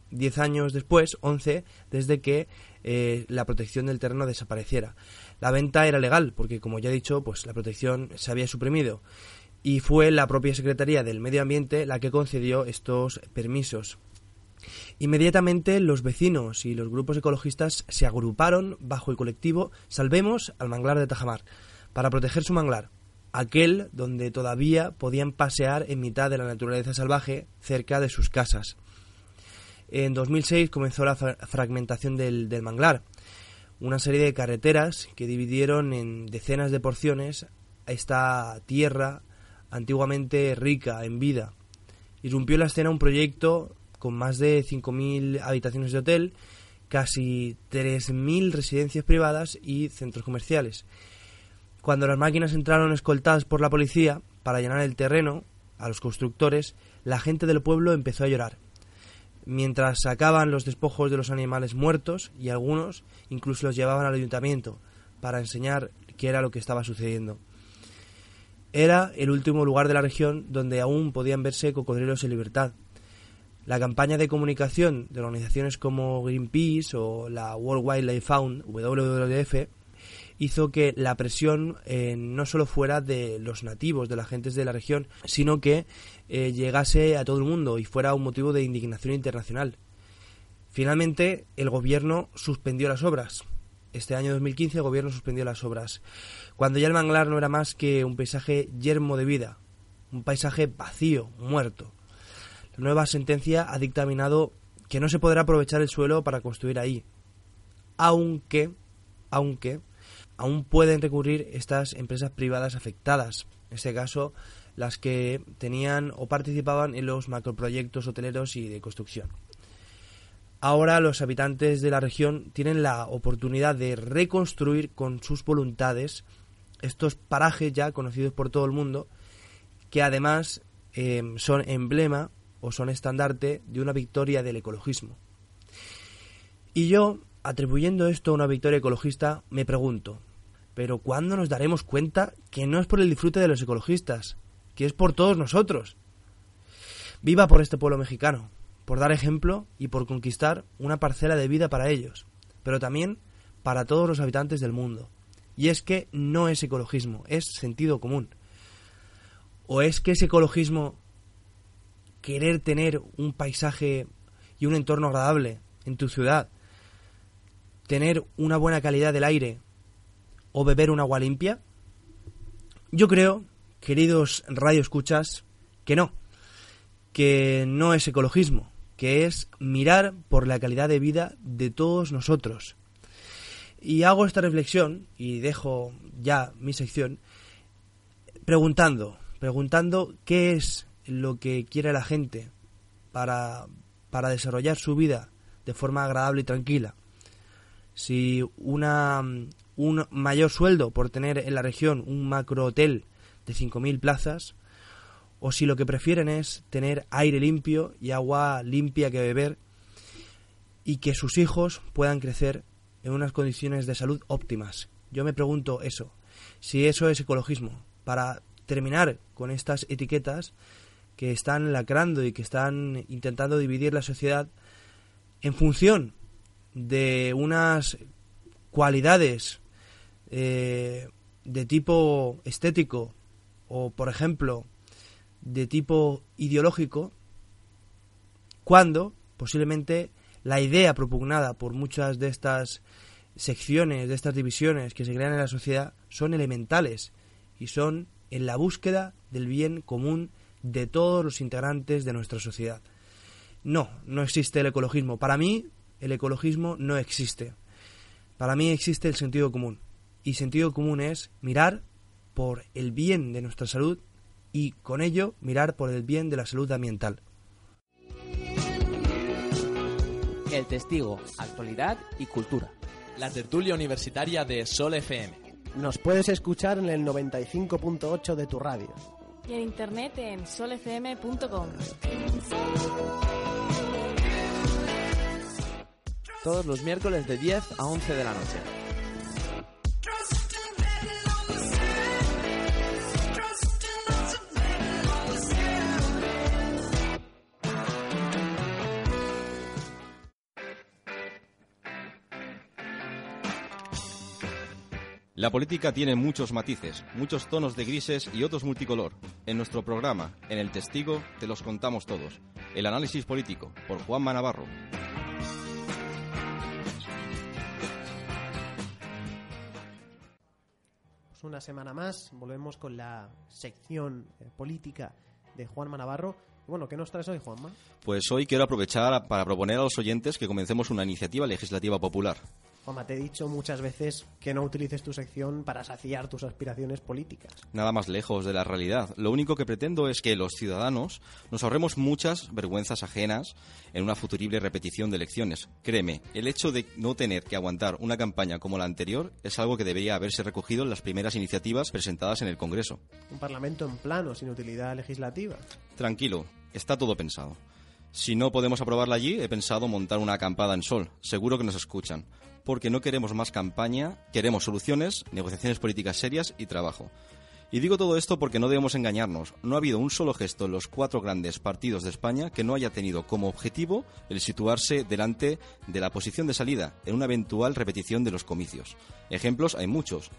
Diez años después, once, desde que eh, la protección del terreno desapareciera. La venta era legal, porque como ya he dicho, pues la protección se había suprimido. Y fue la propia Secretaría del Medio Ambiente la que concedió estos permisos. Inmediatamente los vecinos y los grupos ecologistas se agruparon bajo el colectivo Salvemos al manglar de Tajamar para proteger su manglar, aquel donde todavía podían pasear en mitad de la naturaleza salvaje cerca de sus casas. En 2006 comenzó la fragmentación del, del manglar, una serie de carreteras que dividieron en decenas de porciones esta tierra antiguamente rica en vida. Irrumpió en la escena un proyecto con más de 5.000 habitaciones de hotel, casi 3.000 residencias privadas y centros comerciales. Cuando las máquinas entraron escoltadas por la policía para llenar el terreno a los constructores, la gente del pueblo empezó a llorar. Mientras sacaban los despojos de los animales muertos y algunos incluso los llevaban al ayuntamiento para enseñar qué era lo que estaba sucediendo. Era el último lugar de la región donde aún podían verse cocodrilos en libertad, la campaña de comunicación de organizaciones como Greenpeace o la World Wildlife Fund, WWF, hizo que la presión eh, no solo fuera de los nativos, de las gentes de la región, sino que eh, llegase a todo el mundo y fuera un motivo de indignación internacional. Finalmente, el gobierno suspendió las obras. Este año 2015 el gobierno suspendió las obras, cuando ya el manglar no era más que un paisaje yermo de vida, un paisaje vacío, muerto. La nueva sentencia ha dictaminado que no se podrá aprovechar el suelo para construir ahí, aunque, aunque, aún pueden recurrir estas empresas privadas afectadas, en este caso las que tenían o participaban en los macroproyectos hoteleros y de construcción. Ahora los habitantes de la región tienen la oportunidad de reconstruir con sus voluntades estos parajes ya conocidos por todo el mundo, que además eh, son emblema o son estandarte de una victoria del ecologismo. Y yo, atribuyendo esto a una victoria ecologista, me pregunto, ¿pero cuándo nos daremos cuenta que no es por el disfrute de los ecologistas, que es por todos nosotros? Viva por este pueblo mexicano, por dar ejemplo y por conquistar una parcela de vida para ellos, pero también para todos los habitantes del mundo. Y es que no es ecologismo, es sentido común. ¿O es que ese ecologismo querer tener un paisaje y un entorno agradable en tu ciudad, tener una buena calidad del aire o beber un agua limpia? Yo creo, queridos radioescuchas, que no, que no es ecologismo, que es mirar por la calidad de vida de todos nosotros. Y hago esta reflexión y dejo ya mi sección preguntando, preguntando qué es lo que quiere la gente para, para desarrollar su vida de forma agradable y tranquila. Si una, un mayor sueldo por tener en la región un macro hotel de 5.000 plazas, o si lo que prefieren es tener aire limpio y agua limpia que beber y que sus hijos puedan crecer en unas condiciones de salud óptimas. Yo me pregunto eso, si eso es ecologismo, para terminar con estas etiquetas que están lacrando y que están intentando dividir la sociedad en función de unas cualidades eh, de tipo estético o, por ejemplo, de tipo ideológico, cuando posiblemente la idea propugnada por muchas de estas secciones, de estas divisiones que se crean en la sociedad, son elementales y son en la búsqueda del bien común de todos los integrantes de nuestra sociedad. No, no existe el ecologismo. Para mí, el ecologismo no existe. Para mí existe el sentido común. Y sentido común es mirar por el bien de nuestra salud y con ello mirar por el bien de la salud ambiental. El testigo, actualidad y cultura. la tertulia universitaria de Sol FM. Nos puedes escuchar en el 95.8 de tu radio. Y en internet en solfm.com. Todos los miércoles de 10 a 11 de la noche. La política tiene muchos matices, muchos tonos de grises y otros multicolor. En nuestro programa, en El Testigo, te los contamos todos. El análisis político, por Juanma Navarro. Pues una semana más, volvemos con la sección eh, política de Juanma Navarro. Bueno, ¿qué nos traes hoy, Juanma? Pues hoy quiero aprovechar para proponer a los oyentes que comencemos una iniciativa legislativa popular. Juanma, te he dicho muchas veces que no utilices tu sección para saciar tus aspiraciones políticas. Nada más lejos de la realidad. Lo único que pretendo es que los ciudadanos nos ahorremos muchas vergüenzas ajenas en una futurible repetición de elecciones. Créeme, el hecho de no tener que aguantar una campaña como la anterior es algo que debería haberse recogido en las primeras iniciativas presentadas en el Congreso. Un parlamento en plano, sin utilidad legislativa. Tranquilo, está todo pensado. Si no podemos aprobarla allí, he pensado montar una acampada en Sol. Seguro que nos escuchan. Porque no queremos más campaña, queremos soluciones, negociaciones políticas serias y trabajo. Y digo todo esto porque no debemos engañarnos. No ha habido un solo gesto en los cuatro grandes partidos de España que no haya tenido como objetivo el situarse delante de la posición de salida en una eventual repetición de los comicios. Ejemplos hay muchos.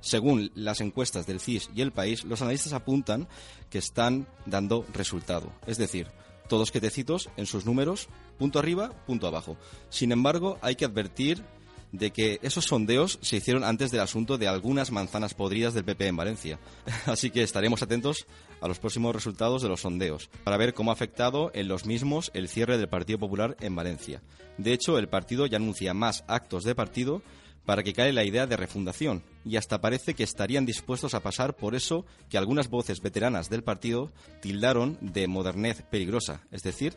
Según las encuestas del CIS y el país, los analistas apuntan que están dando resultado. Es decir, todos quietecitos en sus números, punto arriba, punto abajo. Sin embargo, hay que advertir de que esos sondeos se hicieron antes del asunto de algunas manzanas podridas del PP en Valencia. Así que estaremos atentos a los próximos resultados de los sondeos para ver cómo ha afectado en los mismos el cierre del Partido Popular en Valencia. De hecho, el partido ya anuncia más actos de partido para que cae la idea de refundación y hasta parece que estarían dispuestos a pasar por eso que algunas voces veteranas del partido tildaron de modernez peligrosa, es decir,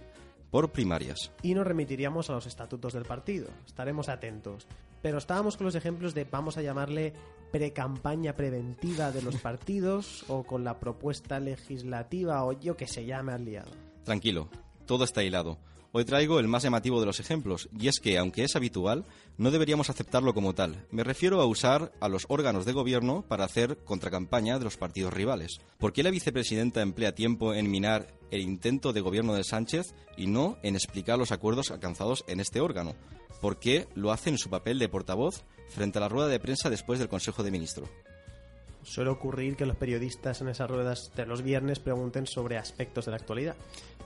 por primarias. Y nos remitiríamos a los estatutos del partido. Estaremos atentos. Pero estábamos con los ejemplos de, vamos a llamarle, precampaña preventiva de los partidos o con la propuesta legislativa o yo que se llame al liado. Tranquilo, todo está hilado. Hoy traigo el más llamativo de los ejemplos, y es que, aunque es habitual, no deberíamos aceptarlo como tal. Me refiero a usar a los órganos de gobierno para hacer contracampaña de los partidos rivales. ¿Por qué la vicepresidenta emplea tiempo en minar el intento de gobierno de Sánchez y no en explicar los acuerdos alcanzados en este órgano? ¿Por qué lo hace en su papel de portavoz frente a la rueda de prensa después del Consejo de Ministros? Suele ocurrir que los periodistas en esas ruedas de los viernes pregunten sobre aspectos de la actualidad.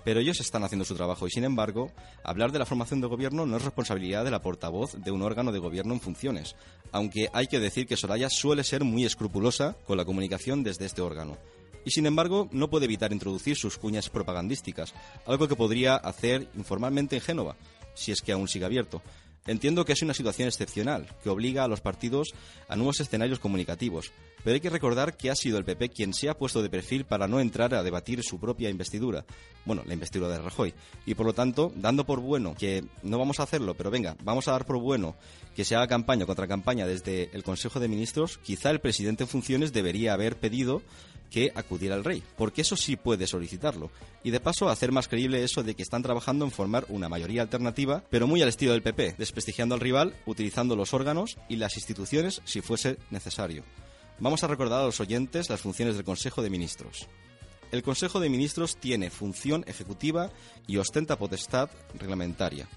Pero ellos están haciendo su trabajo y, sin embargo, hablar de la formación de gobierno no es responsabilidad de la portavoz de un órgano de gobierno en funciones, aunque hay que decir que Soraya suele ser muy escrupulosa con la comunicación desde este órgano. Y sin embargo, no puede evitar introducir sus cuñas propagandísticas, algo que podría hacer informalmente en Génova, si es que aún sigue abierto. Entiendo que es una situación excepcional, que obliga a los partidos a nuevos escenarios comunicativos, pero hay que recordar que ha sido el PP quien se ha puesto de perfil para no entrar a debatir su propia investidura, bueno, la investidura de Rajoy, y por lo tanto, dando por bueno que no vamos a hacerlo, pero venga, vamos a dar por bueno que se haga campaña contra campaña desde el Consejo de Ministros, quizá el presidente en funciones debería haber pedido que acudir al rey, porque eso sí puede solicitarlo. Y de paso hacer más creíble eso de que están trabajando en formar una mayoría alternativa, pero muy al estilo del PP, desprestigiando al rival, utilizando los órganos y las instituciones si fuese necesario. Vamos a recordar a los oyentes las funciones del Consejo de Ministros. El Consejo de Ministros tiene función ejecutiva y ostenta potestad reglamentaria.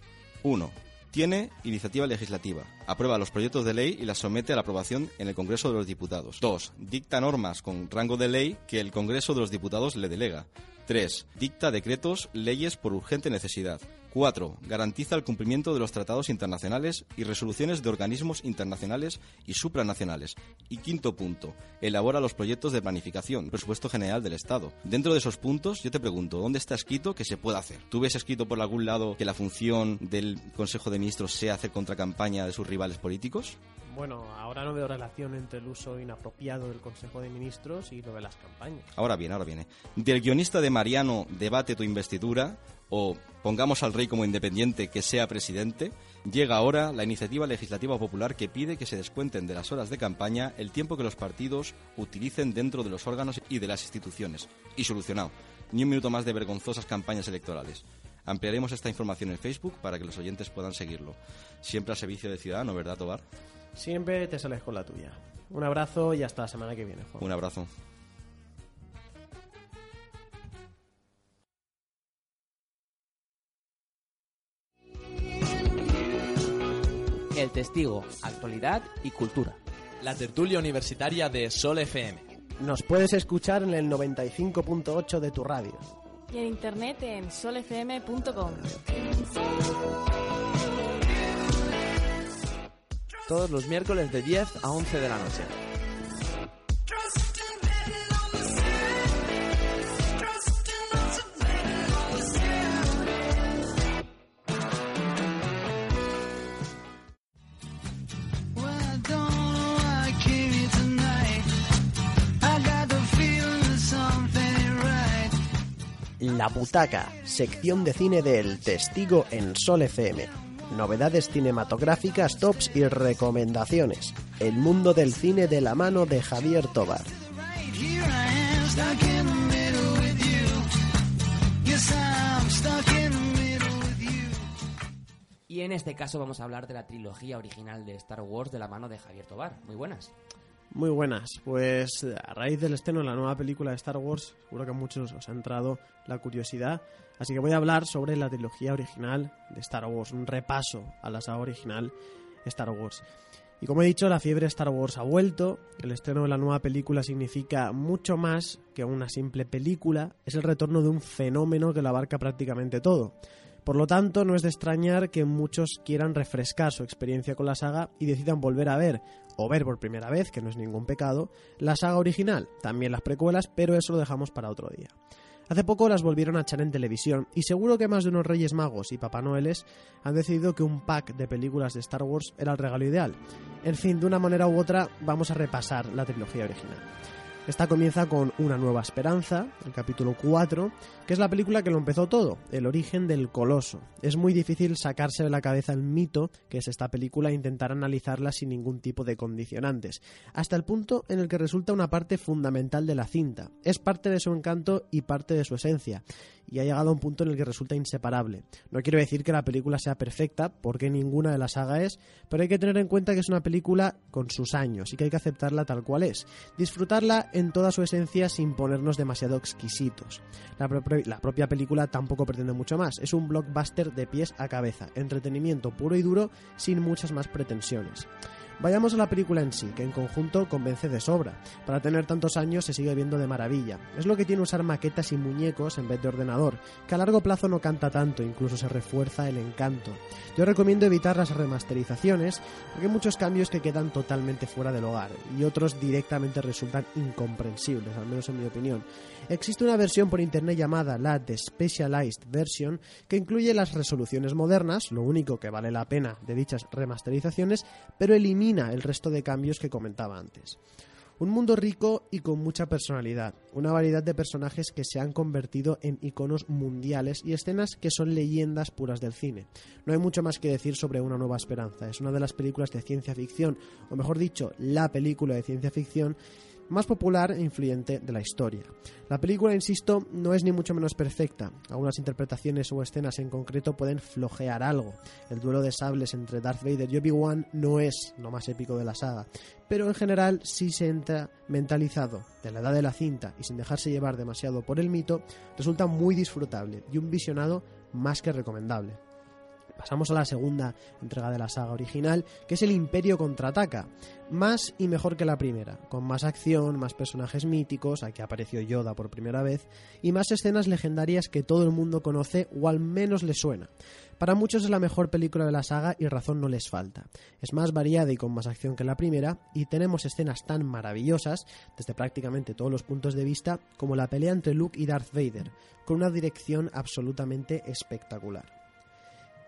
1. Tiene iniciativa legislativa. Aprueba los proyectos de ley y las somete a la aprobación en el Congreso de los Diputados. 2. Dicta normas con rango de ley que el Congreso de los Diputados le delega. 3. Dicta decretos, leyes por urgente necesidad. 4. Garantiza el cumplimiento de los tratados internacionales y resoluciones de organismos internacionales y supranacionales. Y quinto punto, elabora los proyectos de planificación, presupuesto general del Estado. Dentro de esos puntos, yo te pregunto, ¿dónde está escrito que se puede hacer? ¿Tú ves escrito por algún lado que la función del Consejo de Ministros sea hacer contracampaña de sus rivales políticos? Bueno, ahora no veo relación entre el uso inapropiado del Consejo de Ministros y lo de las campañas. Ahora viene, ahora viene. Del guionista de Mariano, Debate tu investidura, o Pongamos al rey como independiente que sea presidente, llega ahora la iniciativa legislativa popular que pide que se descuenten de las horas de campaña el tiempo que los partidos utilicen dentro de los órganos y de las instituciones. Y solucionado. Ni un minuto más de vergonzosas campañas electorales. Ampliaremos esta información en Facebook para que los oyentes puedan seguirlo. Siempre al servicio de Ciudadano, ¿verdad, Tobar? Siempre te sales con la tuya. Un abrazo y hasta la semana que viene, Juan. Un abrazo. El Testigo, actualidad y cultura. La tertulia universitaria de Sol FM. Nos puedes escuchar en el 95.8 de tu radio. Y en internet en solfm.com. Todos los miércoles de 10 a 11 de la noche. La Butaca, sección de cine del Testigo en Sol FM. Novedades cinematográficas, tops y recomendaciones. El mundo del cine de la mano de Javier Tobar. Y en este caso vamos a hablar de la trilogía original de Star Wars de la mano de Javier Tobar. Muy buenas. Muy buenas, pues a raíz del estreno de la nueva película de Star Wars, seguro que a muchos os ha entrado la curiosidad, así que voy a hablar sobre la trilogía original de Star Wars, un repaso a la saga original Star Wars. Y como he dicho, la fiebre Star Wars ha vuelto, el estreno de la nueva película significa mucho más que una simple película, es el retorno de un fenómeno que lo abarca prácticamente todo. Por lo tanto, no es de extrañar que muchos quieran refrescar su experiencia con la saga y decidan volver a ver, o ver por primera vez, que no es ningún pecado, la saga original, también las precuelas, pero eso lo dejamos para otro día. Hace poco las volvieron a echar en televisión y seguro que más de unos Reyes Magos y Papá Noeles han decidido que un pack de películas de Star Wars era el regalo ideal. En fin, de una manera u otra vamos a repasar la trilogía original. Esta comienza con Una nueva esperanza, el capítulo 4, que es la película que lo empezó todo, el origen del coloso. Es muy difícil sacarse de la cabeza el mito que es esta película e intentar analizarla sin ningún tipo de condicionantes, hasta el punto en el que resulta una parte fundamental de la cinta. Es parte de su encanto y parte de su esencia, y ha llegado a un punto en el que resulta inseparable. No quiero decir que la película sea perfecta, porque ninguna de la saga es, pero hay que tener en cuenta que es una película con sus años y que hay que aceptarla tal cual es. Disfrutarla en toda su esencia sin ponernos demasiado exquisitos. La, la propia película tampoco pretende mucho más, es un blockbuster de pies a cabeza, entretenimiento puro y duro sin muchas más pretensiones. Vayamos a la película en sí, que en conjunto convence de sobra. Para tener tantos años se sigue viendo de maravilla. Es lo que tiene usar maquetas y muñecos en vez de ordenador, que a largo plazo no canta tanto, incluso se refuerza el encanto. Yo recomiendo evitar las remasterizaciones, porque hay muchos cambios que quedan totalmente fuera del hogar, y otros directamente resultan incomprensibles, al menos en mi opinión. Existe una versión por internet llamada la The Specialized Version, que incluye las resoluciones modernas, lo único que vale la pena de dichas remasterizaciones, pero elimina el resto de cambios que comentaba antes. Un mundo rico y con mucha personalidad, una variedad de personajes que se han convertido en iconos mundiales y escenas que son leyendas puras del cine. No hay mucho más que decir sobre Una Nueva Esperanza, es una de las películas de ciencia ficción, o mejor dicho, la película de ciencia ficción más popular e influyente de la historia. La película, insisto, no es ni mucho menos perfecta. Algunas interpretaciones o escenas en concreto pueden flojear algo. El duelo de sables entre Darth Vader y Obi-Wan no es lo más épico de la saga, pero en general si se entra mentalizado de la edad de la cinta y sin dejarse llevar demasiado por el mito, resulta muy disfrutable y un visionado más que recomendable. Pasamos a la segunda entrega de la saga original, que es el Imperio contraataca. Más y mejor que la primera, con más acción, más personajes míticos, aquí apareció Yoda por primera vez, y más escenas legendarias que todo el mundo conoce o al menos le suena. Para muchos es la mejor película de la saga y razón no les falta. Es más variada y con más acción que la primera, y tenemos escenas tan maravillosas, desde prácticamente todos los puntos de vista, como la pelea entre Luke y Darth Vader, con una dirección absolutamente espectacular.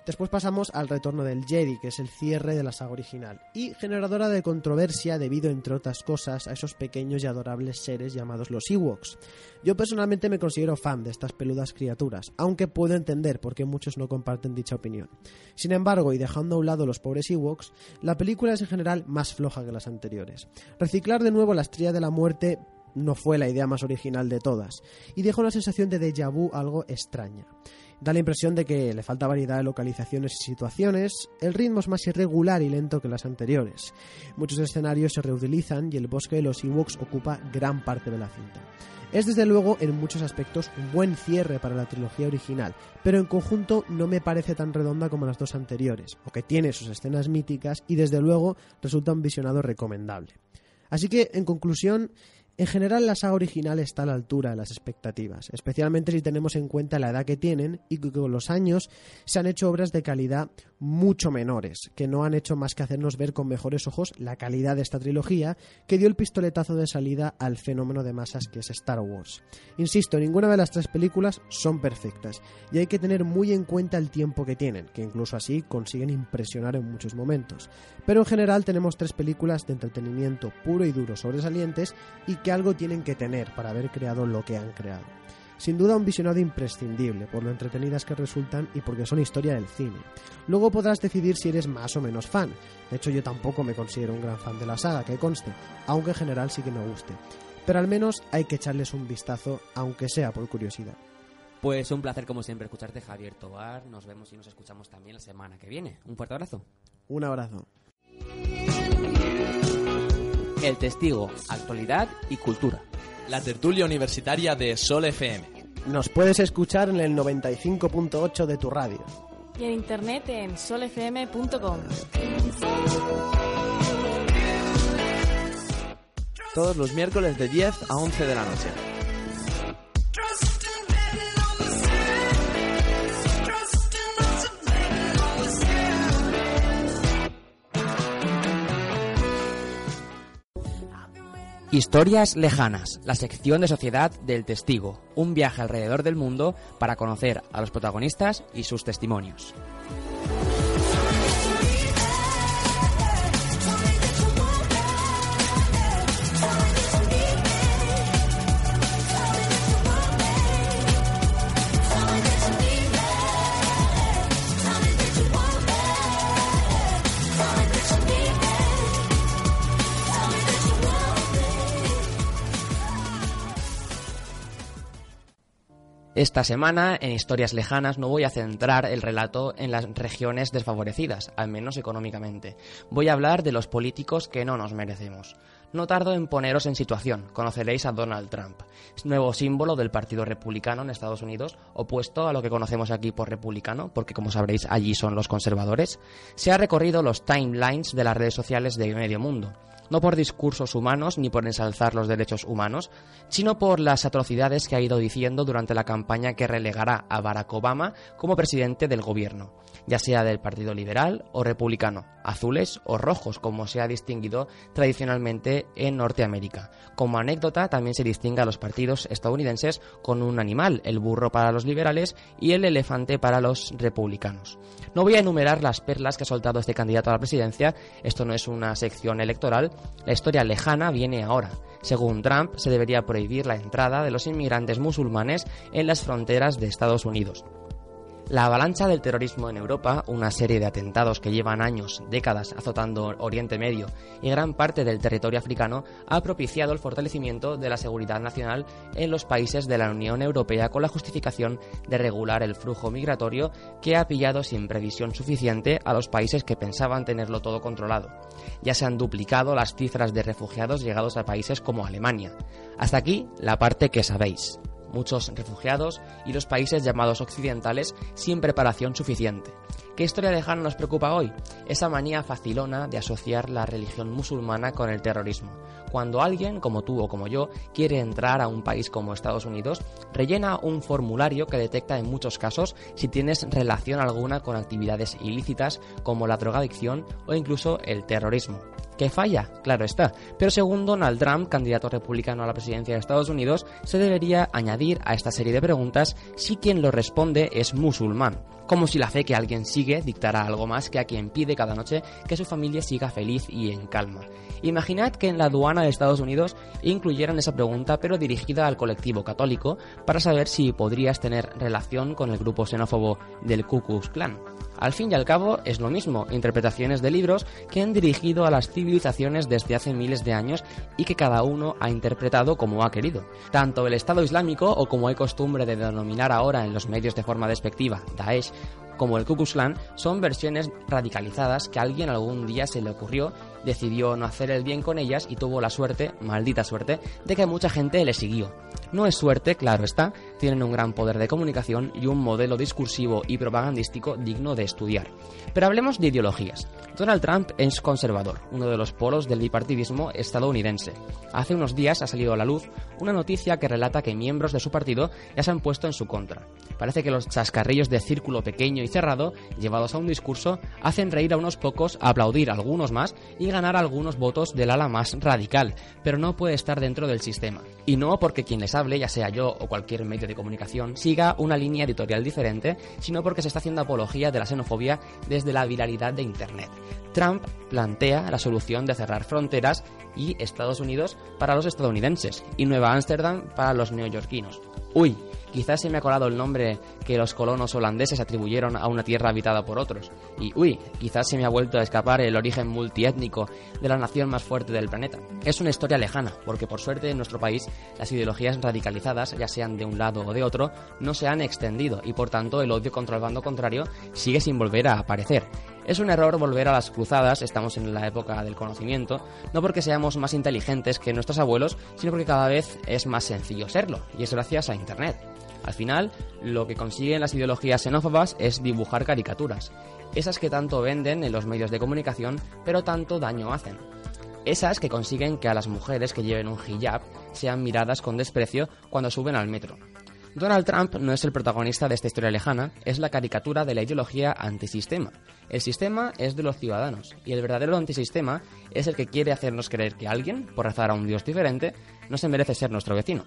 Después pasamos al retorno del Jedi, que es el cierre de la saga original, y generadora de controversia debido, entre otras cosas, a esos pequeños y adorables seres llamados los Ewoks. Yo personalmente me considero fan de estas peludas criaturas, aunque puedo entender por qué muchos no comparten dicha opinión. Sin embargo, y dejando a un lado los pobres Ewoks, la película es en general más floja que las anteriores. Reciclar de nuevo la estrella de la muerte no fue la idea más original de todas, y deja una sensación de déjà vu algo extraña. Da la impresión de que le falta variedad de localizaciones y situaciones, el ritmo es más irregular y lento que las anteriores. Muchos escenarios se reutilizan y el bosque de los Ewoks ocupa gran parte de la cinta. Es desde luego en muchos aspectos un buen cierre para la trilogía original, pero en conjunto no me parece tan redonda como las dos anteriores, o que tiene sus escenas míticas y desde luego resulta un visionado recomendable. Así que, en conclusión, en general, la saga original está a la altura de las expectativas, especialmente si tenemos en cuenta la edad que tienen y que con los años se han hecho obras de calidad mucho menores, que no han hecho más que hacernos ver con mejores ojos la calidad de esta trilogía que dio el pistoletazo de salida al fenómeno de masas que es Star Wars. Insisto, ninguna de las tres películas son perfectas y hay que tener muy en cuenta el tiempo que tienen, que incluso así consiguen impresionar en muchos momentos. Pero en general tenemos tres películas de entretenimiento puro y duro sobresalientes y que algo tienen que tener para haber creado lo que han creado. Sin duda un visionado imprescindible por lo entretenidas que resultan y porque son historia del cine. Luego podrás decidir si eres más o menos fan. De hecho yo tampoco me considero un gran fan de la saga, que conste, aunque en general sí que me guste. Pero al menos hay que echarles un vistazo, aunque sea por curiosidad. Pues un placer como siempre escucharte Javier Tobar. Nos vemos y nos escuchamos también la semana que viene. Un fuerte abrazo. Un abrazo. El Testigo, actualidad y cultura. La tertulia universitaria de Sol FM. Nos puedes escuchar en el 95.8 de tu radio. Y en internet en solfm.com. Todos los miércoles de 10 a 11 de la noche. Historias lejanas, la sección de sociedad del testigo, un viaje alrededor del mundo para conocer a los protagonistas y sus testimonios. Esta semana, en Historias Lejanas, no voy a centrar el relato en las regiones desfavorecidas, al menos económicamente. Voy a hablar de los políticos que no nos merecemos. No tardo en poneros en situación. Conoceréis a Donald Trump, nuevo símbolo del Partido Republicano en Estados Unidos, opuesto a lo que conocemos aquí por republicano, porque como sabréis allí son los conservadores. Se ha recorrido los timelines de las redes sociales de medio mundo no por discursos humanos ni por ensalzar los derechos humanos, sino por las atrocidades que ha ido diciendo durante la campaña que relegará a Barack Obama como presidente del gobierno, ya sea del Partido Liberal o Republicano, azules o rojos, como se ha distinguido tradicionalmente en Norteamérica. Como anécdota, también se distingue a los partidos estadounidenses con un animal, el burro para los liberales y el elefante para los republicanos. No voy a enumerar las perlas que ha soltado este candidato a la presidencia, esto no es una sección electoral, la historia lejana viene ahora. Según Trump, se debería prohibir la entrada de los inmigrantes musulmanes en las fronteras de Estados Unidos. La avalancha del terrorismo en Europa, una serie de atentados que llevan años, décadas azotando Oriente Medio y gran parte del territorio africano, ha propiciado el fortalecimiento de la seguridad nacional en los países de la Unión Europea con la justificación de regular el flujo migratorio que ha pillado sin previsión suficiente a los países que pensaban tenerlo todo controlado. Ya se han duplicado las cifras de refugiados llegados a países como Alemania. Hasta aquí la parte que sabéis muchos refugiados y los países llamados occidentales sin preparación suficiente. ¿Qué historia de Han nos preocupa hoy? Esa manía facilona de asociar la religión musulmana con el terrorismo. Cuando alguien, como tú o como yo, quiere entrar a un país como Estados Unidos, rellena un formulario que detecta en muchos casos si tienes relación alguna con actividades ilícitas como la drogadicción o incluso el terrorismo. Que falla, claro está. Pero según Donald Trump, candidato republicano a la presidencia de Estados Unidos, se debería añadir a esta serie de preguntas si quien lo responde es musulmán como si la fe que alguien sigue dictara algo más que a quien pide cada noche que su familia siga feliz y en calma. Imaginad que en la aduana de Estados Unidos incluyeran esa pregunta pero dirigida al colectivo católico para saber si podrías tener relación con el grupo xenófobo del Ku Klux Klan. Al fin y al cabo es lo mismo, interpretaciones de libros que han dirigido a las civilizaciones desde hace miles de años y que cada uno ha interpretado como ha querido. Tanto el Estado Islámico, o como hay costumbre de denominar ahora en los medios de forma despectiva, Daesh, como el Ku Klux Klan, son versiones radicalizadas que a alguien algún día se le ocurrió decidió no hacer el bien con ellas y tuvo la suerte, maldita suerte, de que mucha gente le siguió. No es suerte, claro está, tienen un gran poder de comunicación y un modelo discursivo y propagandístico digno de estudiar. Pero hablemos de ideologías. Donald Trump es conservador, uno de los polos del bipartidismo estadounidense. Hace unos días ha salido a la luz una noticia que relata que miembros de su partido ya se han puesto en su contra. Parece que los chascarrillos de círculo pequeño y cerrado, llevados a un discurso, hacen reír a unos pocos, aplaudir a algunos más y ganar algunos votos del ala más radical, pero no puede estar dentro del sistema. Y no porque quien les hable, ya sea yo o cualquier medio de comunicación, siga una línea editorial diferente, sino porque se está haciendo apología de la xenofobia desde la viralidad de Internet. Trump plantea la solución de cerrar fronteras y Estados Unidos para los estadounidenses y Nueva Ámsterdam para los neoyorquinos. Uy, Quizás se me ha colado el nombre que los colonos holandeses atribuyeron a una tierra habitada por otros. Y uy, quizás se me ha vuelto a escapar el origen multiétnico de la nación más fuerte del planeta. Es una historia lejana, porque por suerte en nuestro país las ideologías radicalizadas, ya sean de un lado o de otro, no se han extendido y por tanto el odio contra el bando contrario sigue sin volver a aparecer. Es un error volver a las cruzadas, estamos en la época del conocimiento, no porque seamos más inteligentes que nuestros abuelos, sino porque cada vez es más sencillo serlo, y es gracias a Internet. Al final, lo que consiguen las ideologías xenófobas es dibujar caricaturas, esas que tanto venden en los medios de comunicación, pero tanto daño hacen. Esas que consiguen que a las mujeres que lleven un hijab sean miradas con desprecio cuando suben al metro. Donald Trump no es el protagonista de esta historia lejana, es la caricatura de la ideología antisistema. El sistema es de los ciudadanos y el verdadero antisistema es el que quiere hacernos creer que alguien, por rezar a un dios diferente, no se merece ser nuestro vecino.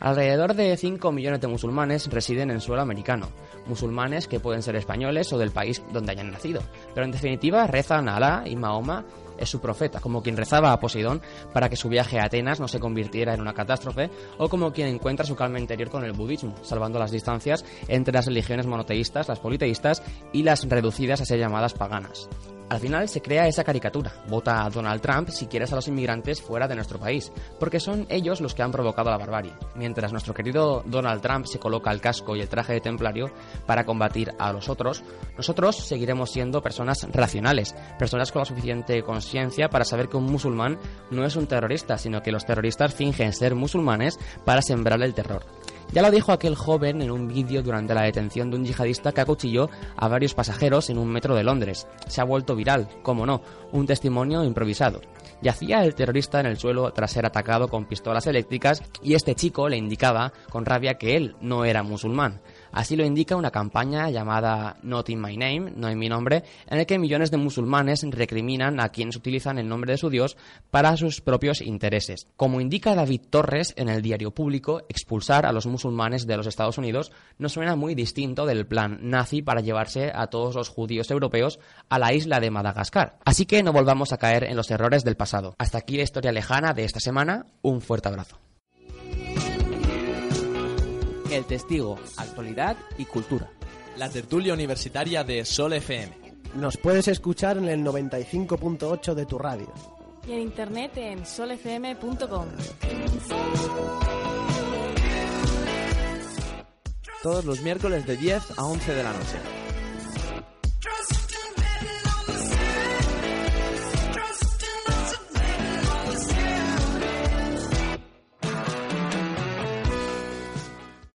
Alrededor de 5 millones de musulmanes residen en suelo americano, musulmanes que pueden ser españoles o del país donde hayan nacido, pero en definitiva rezan a Alá y Mahoma es su profeta, como quien rezaba a Poseidón para que su viaje a Atenas no se convirtiera en una catástrofe, o como quien encuentra su calma interior con el budismo, salvando las distancias entre las religiones monoteístas, las politeístas y las reducidas a ser llamadas paganas. Al final se crea esa caricatura. Vota a Donald Trump si quieres a los inmigrantes fuera de nuestro país, porque son ellos los que han provocado la barbarie. Mientras nuestro querido Donald Trump se coloca el casco y el traje de templario para combatir a los otros, nosotros seguiremos siendo personas racionales, personas con la suficiente conciencia para saber que un musulmán no es un terrorista, sino que los terroristas fingen ser musulmanes para sembrar el terror. Ya lo dijo aquel joven en un vídeo durante la detención de un yihadista que acuchilló a varios pasajeros en un metro de Londres. Se ha vuelto viral, como no, un testimonio improvisado. Yacía el terrorista en el suelo tras ser atacado con pistolas eléctricas y este chico le indicaba con rabia que él no era musulmán. Así lo indica una campaña llamada Not in My Name, no en mi nombre, en el que millones de musulmanes recriminan a quienes utilizan el nombre de su Dios para sus propios intereses. Como indica David Torres en el diario público, expulsar a los musulmanes de los Estados Unidos no suena muy distinto del plan nazi para llevarse a todos los judíos europeos a la isla de Madagascar. Así que no volvamos a caer en los errores del pasado. Hasta aquí la historia lejana de esta semana. Un fuerte abrazo. El Testigo, actualidad y cultura. La tertulia universitaria de Sol FM. Nos puedes escuchar en el 95.8 de tu radio. Y en internet en solfm.com. Todos los miércoles de 10 a 11 de la noche.